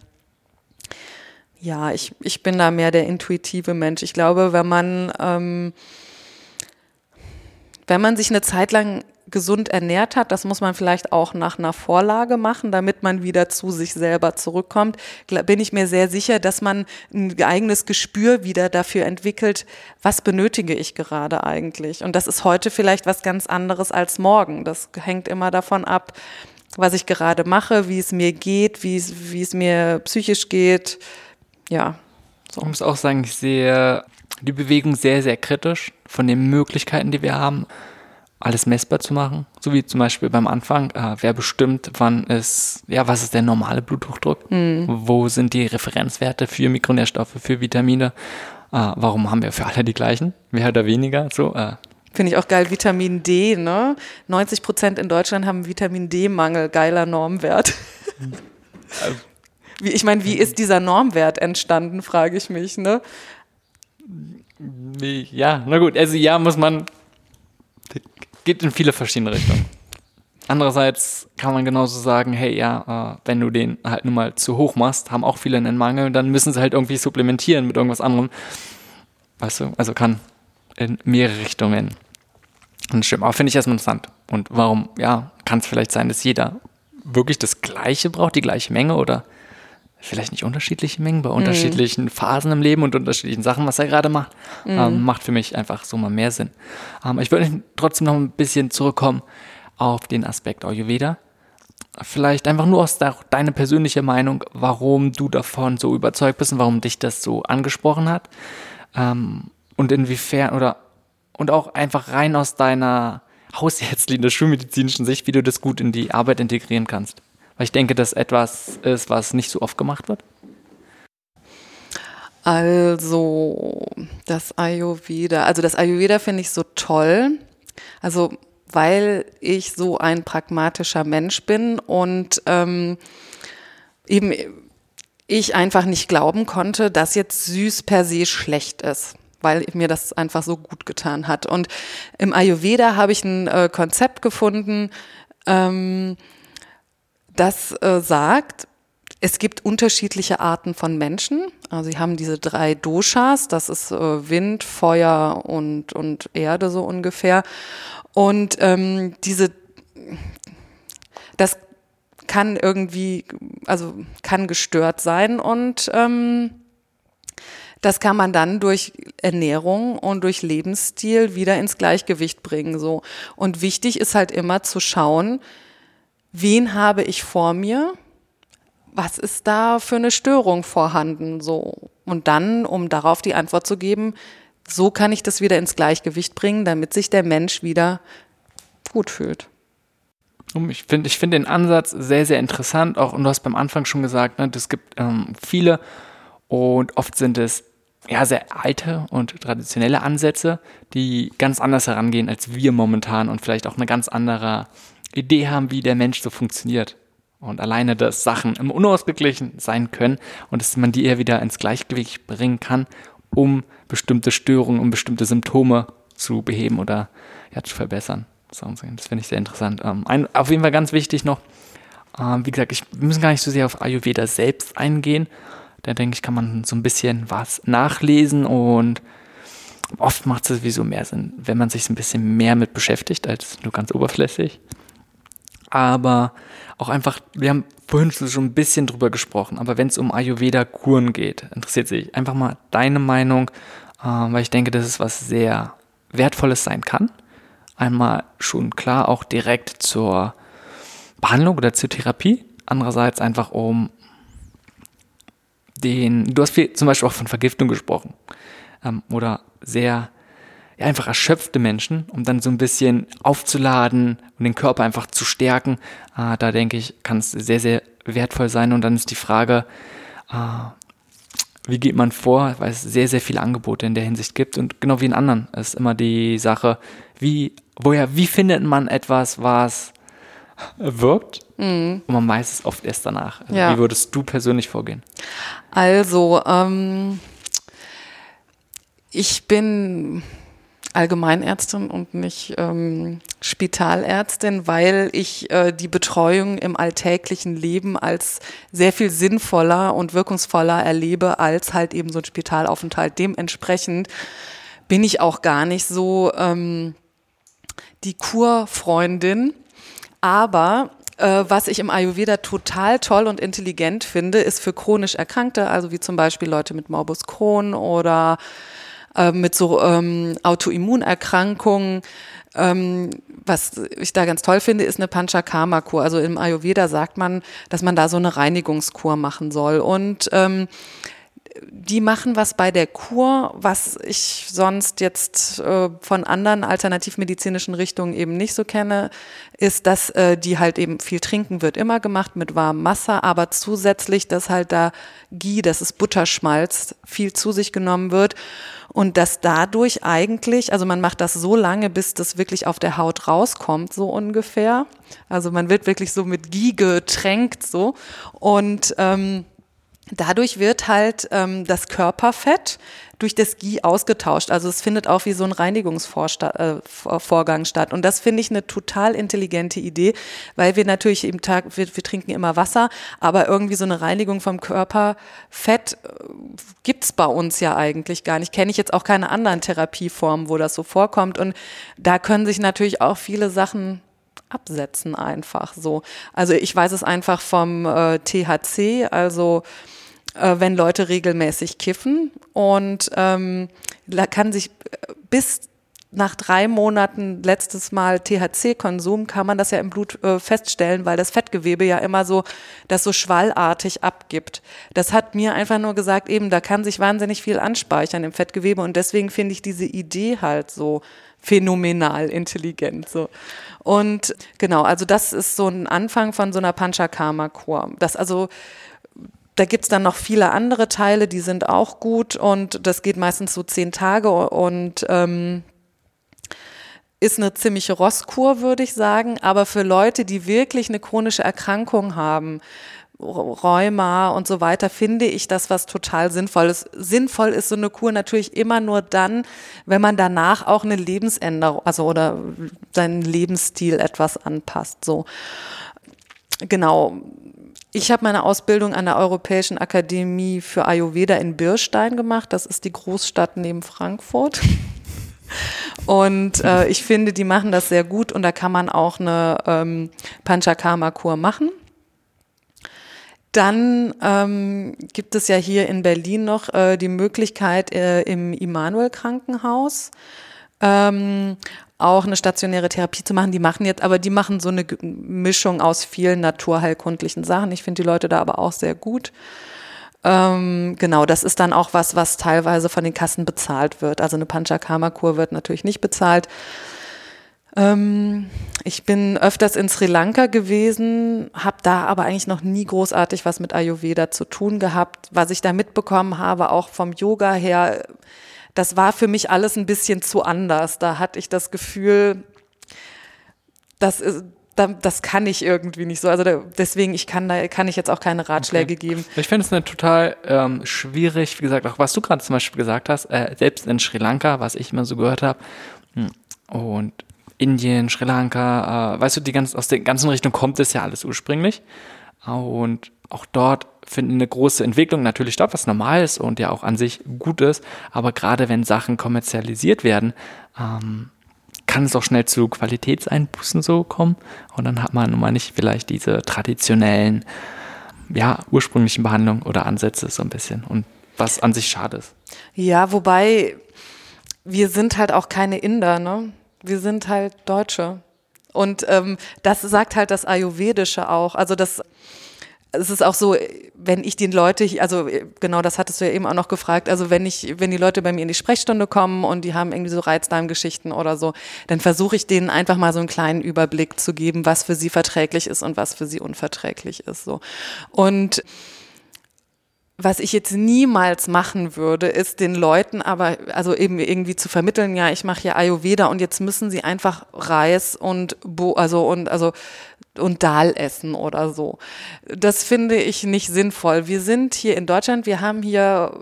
Ja, ich, ich bin da mehr der intuitive Mensch. Ich glaube, wenn man, ähm, wenn man sich eine Zeit lang gesund ernährt hat, das muss man vielleicht auch nach einer Vorlage machen, damit man wieder zu sich selber zurückkommt, bin ich mir sehr sicher, dass man ein eigenes Gespür wieder dafür entwickelt, was benötige ich gerade eigentlich. Und das ist heute vielleicht was ganz anderes als morgen. Das hängt immer davon ab, was ich gerade mache, wie es mir geht, wie es, wie es mir psychisch geht, ja. So. Ich muss auch sagen, ich sehe die Bewegung sehr, sehr kritisch von den Möglichkeiten, die wir haben, alles messbar zu machen. So wie zum Beispiel beim Anfang, äh, wer bestimmt, wann ist, ja, was ist der normale Bluthochdruck? Mhm. Wo sind die Referenzwerte für Mikronährstoffe, für Vitamine? Äh, warum haben wir für alle die gleichen? Mehr oder weniger? So, äh, Finde ich auch geil, Vitamin D, ne? 90 Prozent in Deutschland haben Vitamin D-Mangel, geiler Normwert. (laughs) Wie, ich meine, wie ist dieser Normwert entstanden, frage ich mich, ne? Ja, na gut, also ja, muss man, geht in viele verschiedene Richtungen. Andererseits kann man genauso sagen, hey, ja, äh, wenn du den halt nun mal zu hoch machst, haben auch viele einen Mangel, dann müssen sie halt irgendwie supplementieren mit irgendwas anderem. Weißt du, also kann in mehrere Richtungen und stimmt. Aber finde ich erstmal interessant. Und warum, ja, kann es vielleicht sein, dass jeder wirklich das Gleiche braucht, die gleiche Menge oder vielleicht nicht unterschiedliche Mengen bei mhm. unterschiedlichen Phasen im Leben und unterschiedlichen Sachen, was er gerade macht, mhm. ähm, macht für mich einfach so mal mehr Sinn. Ähm, ich würde trotzdem noch ein bisschen zurückkommen auf den Aspekt Ayurveda. Vielleicht einfach nur aus der, deine persönliche Meinung, warum du davon so überzeugt bist und warum dich das so angesprochen hat. Ähm, und inwiefern oder und auch einfach rein aus deiner hausärztlichen, der (laughs) schulmedizinischen Sicht, wie du das gut in die Arbeit integrieren kannst. Weil ich denke, dass etwas ist, was nicht so oft gemacht wird. Also das Ayurveda, also das Ayurveda finde ich so toll, also weil ich so ein pragmatischer Mensch bin und ähm, eben ich einfach nicht glauben konnte, dass jetzt süß per se schlecht ist weil mir das einfach so gut getan hat. Und im Ayurveda habe ich ein äh, Konzept gefunden, ähm, das äh, sagt, es gibt unterschiedliche Arten von Menschen. Also sie haben diese drei Doshas, das ist äh, Wind, Feuer und, und Erde so ungefähr. Und ähm, diese, das kann irgendwie, also kann gestört sein und ähm, das kann man dann durch Ernährung und durch Lebensstil wieder ins Gleichgewicht bringen. So und wichtig ist halt immer zu schauen, wen habe ich vor mir was ist da für eine Störung vorhanden? So. Und dann, um darauf die Antwort zu geben, so kann ich das wieder ins Gleichgewicht bringen, damit sich der Mensch wieder gut fühlt. Ich finde ich find den Ansatz sehr, sehr interessant. Auch, und du hast beim Anfang schon gesagt, ne, es gibt ähm, viele und oft sind es ja, sehr alte und traditionelle Ansätze, die ganz anders herangehen als wir momentan und vielleicht auch eine ganz andere Idee haben, wie der Mensch so funktioniert. Und alleine, dass Sachen im unausgeglichen sein können und dass man die eher wieder ins Gleichgewicht bringen kann, um bestimmte Störungen, um bestimmte Symptome zu beheben oder ja, zu verbessern. Das finde ich sehr interessant. Ähm, ein, auf jeden Fall ganz wichtig noch, ähm, wie gesagt, ich, wir müssen gar nicht so sehr auf Ayurveda selbst eingehen. Da denke ich, kann man so ein bisschen was nachlesen und oft macht es sowieso mehr Sinn, wenn man sich ein bisschen mehr mit beschäftigt, als nur ganz oberflächlich aber auch einfach, wir haben vorhin schon ein bisschen drüber gesprochen, aber wenn es um Ayurveda-Kuren geht, interessiert sich einfach mal deine Meinung, äh, weil ich denke, dass es was sehr Wertvolles sein kann. Einmal schon klar auch direkt zur Behandlung oder zur Therapie, andererseits einfach um den, du hast viel, zum Beispiel auch von Vergiftung gesprochen ähm, oder sehr ja, einfach erschöpfte Menschen, um dann so ein bisschen aufzuladen und den Körper einfach zu stärken. Äh, da denke ich, kann es sehr, sehr wertvoll sein. Und dann ist die Frage, äh, wie geht man vor, weil es sehr, sehr viele Angebote in der Hinsicht gibt. Und genau wie in anderen ist immer die Sache, wie, woher, wie findet man etwas, was wirkt? Mhm. Und man weiß es oft erst danach. Also ja. Wie würdest du persönlich vorgehen? Also, ähm, ich bin Allgemeinärztin und nicht ähm, Spitalärztin, weil ich äh, die Betreuung im alltäglichen Leben als sehr viel sinnvoller und wirkungsvoller erlebe als halt eben so ein Spitalaufenthalt. Dementsprechend bin ich auch gar nicht so ähm, die Kurfreundin. Aber äh, was ich im Ayurveda total toll und intelligent finde, ist für chronisch Erkrankte, also wie zum Beispiel Leute mit Morbus Crohn oder äh, mit so ähm, Autoimmunerkrankungen. Ähm, was ich da ganz toll finde, ist eine Panchakarma-Kur. Also im Ayurveda sagt man, dass man da so eine Reinigungskur machen soll. Und ähm, die machen was bei der Kur, was ich sonst jetzt äh, von anderen alternativmedizinischen Richtungen eben nicht so kenne, ist, dass äh, die halt eben viel trinken wird immer gemacht mit warmem Wasser, aber zusätzlich, dass halt da Ghee, das ist Butterschmalz, viel zu sich genommen wird und dass dadurch eigentlich, also man macht das so lange, bis das wirklich auf der Haut rauskommt, so ungefähr. Also man wird wirklich so mit Ghee getränkt so und ähm, Dadurch wird halt ähm, das Körperfett durch das Ghee ausgetauscht. Also es findet auch wie so ein Reinigungsvorgang äh, statt. Und das finde ich eine total intelligente Idee, weil wir natürlich im Tag, wir, wir trinken immer Wasser, aber irgendwie so eine Reinigung vom Körperfett äh, gibt's bei uns ja eigentlich gar nicht. Kenne ich jetzt auch keine anderen Therapieformen, wo das so vorkommt. Und da können sich natürlich auch viele Sachen absetzen einfach so. Also ich weiß es einfach vom äh, THC, also äh, wenn Leute regelmäßig kiffen und ähm, kann sich äh, bis nach drei Monaten letztes Mal THC-Konsum kann man das ja im Blut äh, feststellen, weil das Fettgewebe ja immer so das so schwallartig abgibt. Das hat mir einfach nur gesagt, eben da kann sich wahnsinnig viel anspeichern im Fettgewebe und deswegen finde ich diese Idee halt so phänomenal intelligent. So. Und genau, also das ist so ein Anfang von so einer Panchakarma-Kur. Das also da gibt's dann noch viele andere Teile, die sind auch gut und das geht meistens so zehn Tage und ähm, ist eine ziemliche Rosskur, würde ich sagen. Aber für Leute, die wirklich eine chronische Erkrankung haben, Rheuma und so weiter, finde ich das was total Sinnvolles. Sinnvoll ist so eine Kur natürlich immer nur dann, wenn man danach auch eine Lebensänderung, also oder seinen Lebensstil etwas anpasst. So. Genau. Ich habe meine Ausbildung an der Europäischen Akademie für Ayurveda in Birstein gemacht. Das ist die Großstadt neben Frankfurt. Und äh, ich finde, die machen das sehr gut und da kann man auch eine ähm, Panchakarma-Kur machen. Dann ähm, gibt es ja hier in Berlin noch äh, die Möglichkeit äh, im Immanuel Krankenhaus ähm, auch eine stationäre Therapie zu machen. Die machen jetzt, aber die machen so eine Mischung aus vielen naturheilkundlichen Sachen. Ich finde die Leute da aber auch sehr gut. Ähm, genau, das ist dann auch was, was teilweise von den Kassen bezahlt wird. Also eine Panchakarma-Kur wird natürlich nicht bezahlt. Ähm, ich bin öfters in Sri Lanka gewesen, habe da aber eigentlich noch nie großartig was mit Ayurveda zu tun gehabt. Was ich da mitbekommen habe, auch vom Yoga her, das war für mich alles ein bisschen zu anders. Da hatte ich das Gefühl, das ist, das kann ich irgendwie nicht so. Also deswegen, ich kann da kann ich jetzt auch keine Ratschläge okay. geben. Ich finde es eine total ähm, schwierig, wie gesagt, auch was du gerade zum Beispiel gesagt hast, äh, selbst in Sri Lanka, was ich immer so gehört habe, hm, und Indien, Sri Lanka, äh, weißt du, die ganz, aus der ganzen Richtung kommt es ja alles ursprünglich. Und auch dort findet eine große Entwicklung natürlich statt, was normal ist und ja auch an sich gut ist. Aber gerade wenn Sachen kommerzialisiert werden, ähm, kann es auch schnell zu Qualitätseinbußen so kommen. Und dann hat man nun mal nicht vielleicht diese traditionellen, ja, ursprünglichen Behandlungen oder Ansätze so ein bisschen. Und was an sich schade ist. Ja, wobei wir sind halt auch keine Inder, ne? wir sind halt Deutsche. Und ähm, das sagt halt das Ayurvedische auch. Also das es ist auch so, wenn ich die Leute, also genau das hattest du ja eben auch noch gefragt, also wenn ich, wenn die Leute bei mir in die Sprechstunde kommen und die haben irgendwie so Reizdarmgeschichten oder so, dann versuche ich denen einfach mal so einen kleinen Überblick zu geben, was für sie verträglich ist und was für sie unverträglich ist. So. Und was ich jetzt niemals machen würde, ist den Leuten aber, also eben irgendwie zu vermitteln, ja, ich mache ja Ayurveda und jetzt müssen sie einfach Reis und Bo, also und also und Dahl essen oder so. Das finde ich nicht sinnvoll. Wir sind hier in Deutschland, wir haben hier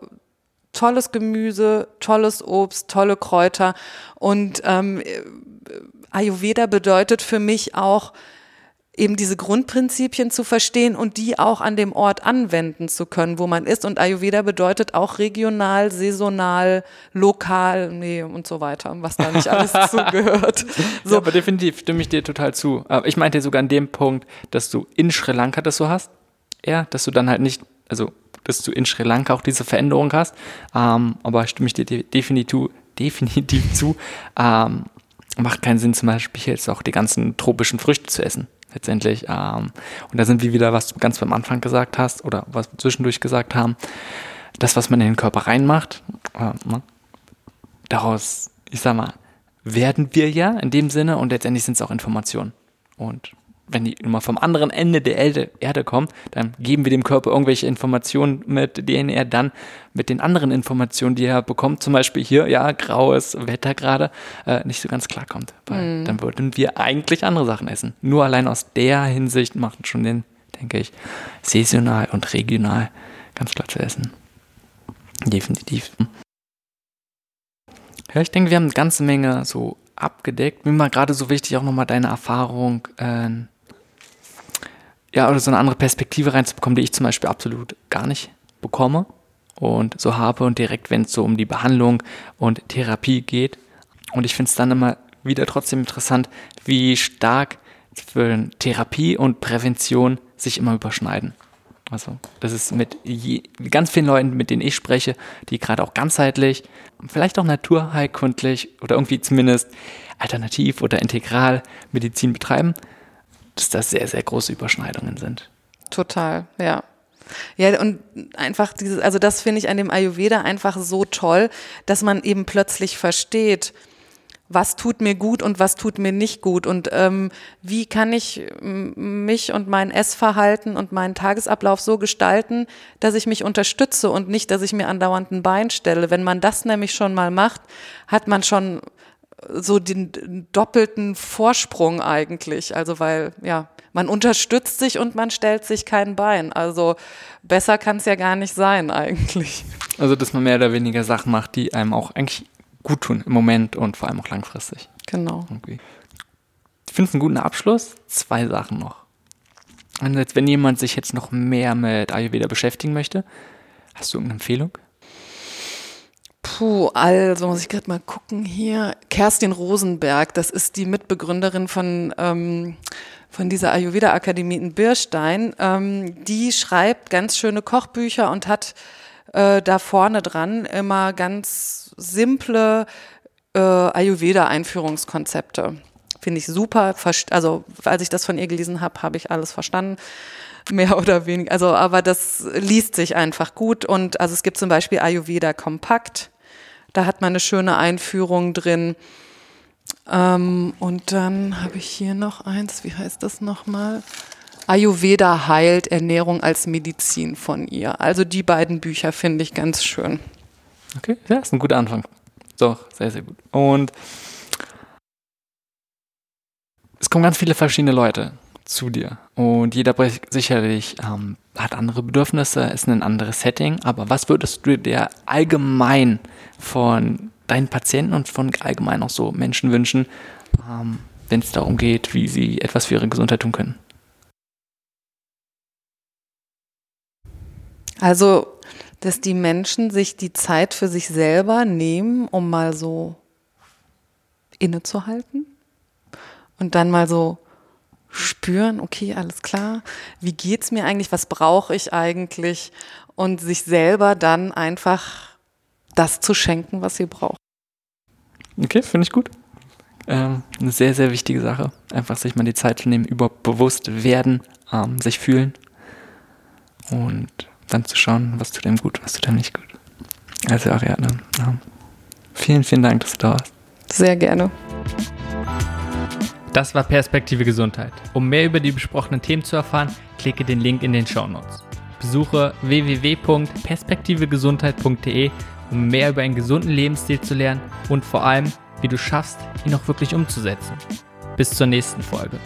tolles Gemüse, tolles Obst, tolle Kräuter und ähm, Ayurveda bedeutet für mich auch eben diese Grundprinzipien zu verstehen und die auch an dem Ort anwenden zu können, wo man ist. Und Ayurveda bedeutet auch regional, saisonal, lokal, nee, und so weiter, was da nicht alles (laughs) zugehört. So. Ja, aber definitiv stimme ich dir total zu. Ich meinte sogar an dem Punkt, dass du in Sri Lanka das so hast. Ja, dass du dann halt nicht, also, dass du in Sri Lanka auch diese Veränderung hast. Ähm, aber stimme ich dir definitiv, definitiv zu. Ähm, macht keinen Sinn, zum Beispiel jetzt auch die ganzen tropischen Früchte zu essen letztendlich. Ähm, und da sind wir wieder, was du ganz beim Anfang gesagt hast oder was wir zwischendurch gesagt haben. Das, was man in den Körper reinmacht, äh, daraus, ich sag mal, werden wir ja in dem Sinne und letztendlich sind es auch Informationen. Und wenn die immer vom anderen Ende der Erde, kommt, dann geben wir dem Körper irgendwelche Informationen mit, denen er dann mit den anderen Informationen, die er bekommt, zum Beispiel hier, ja, graues Wetter gerade, äh, nicht so ganz klarkommt. Weil mm. dann würden wir eigentlich andere Sachen essen. Nur allein aus der Hinsicht macht schon den, denke ich, saisonal und regional ganz klar zu essen. Definitiv. Ja, ich denke, wir haben eine ganze Menge so abgedeckt. Mir war gerade so wichtig, auch nochmal deine Erfahrung äh, ja, oder so eine andere Perspektive reinzubekommen, die ich zum Beispiel absolut gar nicht bekomme und so habe und direkt, wenn es so um die Behandlung und Therapie geht. Und ich finde es dann immer wieder trotzdem interessant, wie stark für Therapie und Prävention sich immer überschneiden. Also, das ist mit je, ganz vielen Leuten, mit denen ich spreche, die gerade auch ganzheitlich, vielleicht auch naturheilkundlich oder irgendwie zumindest alternativ oder integral Medizin betreiben, dass das sehr, sehr große Überschneidungen sind. Total, ja. Ja, und einfach dieses, also das finde ich an dem Ayurveda einfach so toll, dass man eben plötzlich versteht, was tut mir gut und was tut mir nicht gut und ähm, wie kann ich mich und mein Essverhalten und meinen Tagesablauf so gestalten, dass ich mich unterstütze und nicht, dass ich mir andauernd ein Bein stelle. Wenn man das nämlich schon mal macht, hat man schon so den doppelten Vorsprung eigentlich. Also weil, ja, man unterstützt sich und man stellt sich kein Bein. Also besser kann es ja gar nicht sein eigentlich. Also dass man mehr oder weniger Sachen macht, die einem auch eigentlich gut tun im Moment und vor allem auch langfristig. Genau. Okay. Ich finde es einen guten Abschluss. Zwei Sachen noch. Jetzt, wenn jemand sich jetzt noch mehr mit Ayurveda beschäftigen möchte, hast du irgendeine Empfehlung? Puh, also muss ich gerade mal gucken hier. Kerstin Rosenberg, das ist die Mitbegründerin von, ähm, von dieser Ayurveda-Akademie in Birstein. Ähm, die schreibt ganz schöne Kochbücher und hat äh, da vorne dran immer ganz simple äh, Ayurveda-Einführungskonzepte. Finde ich super. Also als ich das von ihr gelesen habe, habe ich alles verstanden mehr oder weniger. Also, aber das liest sich einfach gut. Und also es gibt zum Beispiel Ayurveda Kompakt. Da hat man eine schöne Einführung drin. Ähm, und dann habe ich hier noch eins. Wie heißt das nochmal? Ayurveda heilt Ernährung als Medizin von ihr. Also die beiden Bücher finde ich ganz schön. Okay, ja, ist ein guter Anfang. Doch, sehr, sehr gut. Und es kommen ganz viele verschiedene Leute zu dir. Und jeder sicherlich ähm, hat andere Bedürfnisse, ist ein anderes Setting. Aber was würdest du dir allgemein von deinen Patienten und von allgemein auch so Menschen wünschen, ähm, wenn es darum geht, wie sie etwas für ihre Gesundheit tun können? Also, dass die Menschen sich die Zeit für sich selber nehmen, um mal so innezuhalten und dann mal so spüren, okay, alles klar, wie geht's mir eigentlich, was brauche ich eigentlich und sich selber dann einfach das zu schenken, was sie braucht. Okay, finde ich gut. Ähm, eine sehr, sehr wichtige Sache. Einfach sich mal die Zeit zu nehmen, überhaupt bewusst werden, ähm, sich fühlen und dann zu schauen, was tut einem gut, was tut einem nicht gut. Also Ariadne, ja. vielen, vielen Dank, dass du da warst. Sehr gerne. Das war Perspektive Gesundheit. Um mehr über die besprochenen Themen zu erfahren, klicke den Link in den Show Notes. Besuche www.perspektivegesundheit.de, um mehr über einen gesunden Lebensstil zu lernen und vor allem, wie du schaffst, ihn auch wirklich umzusetzen. Bis zur nächsten Folge.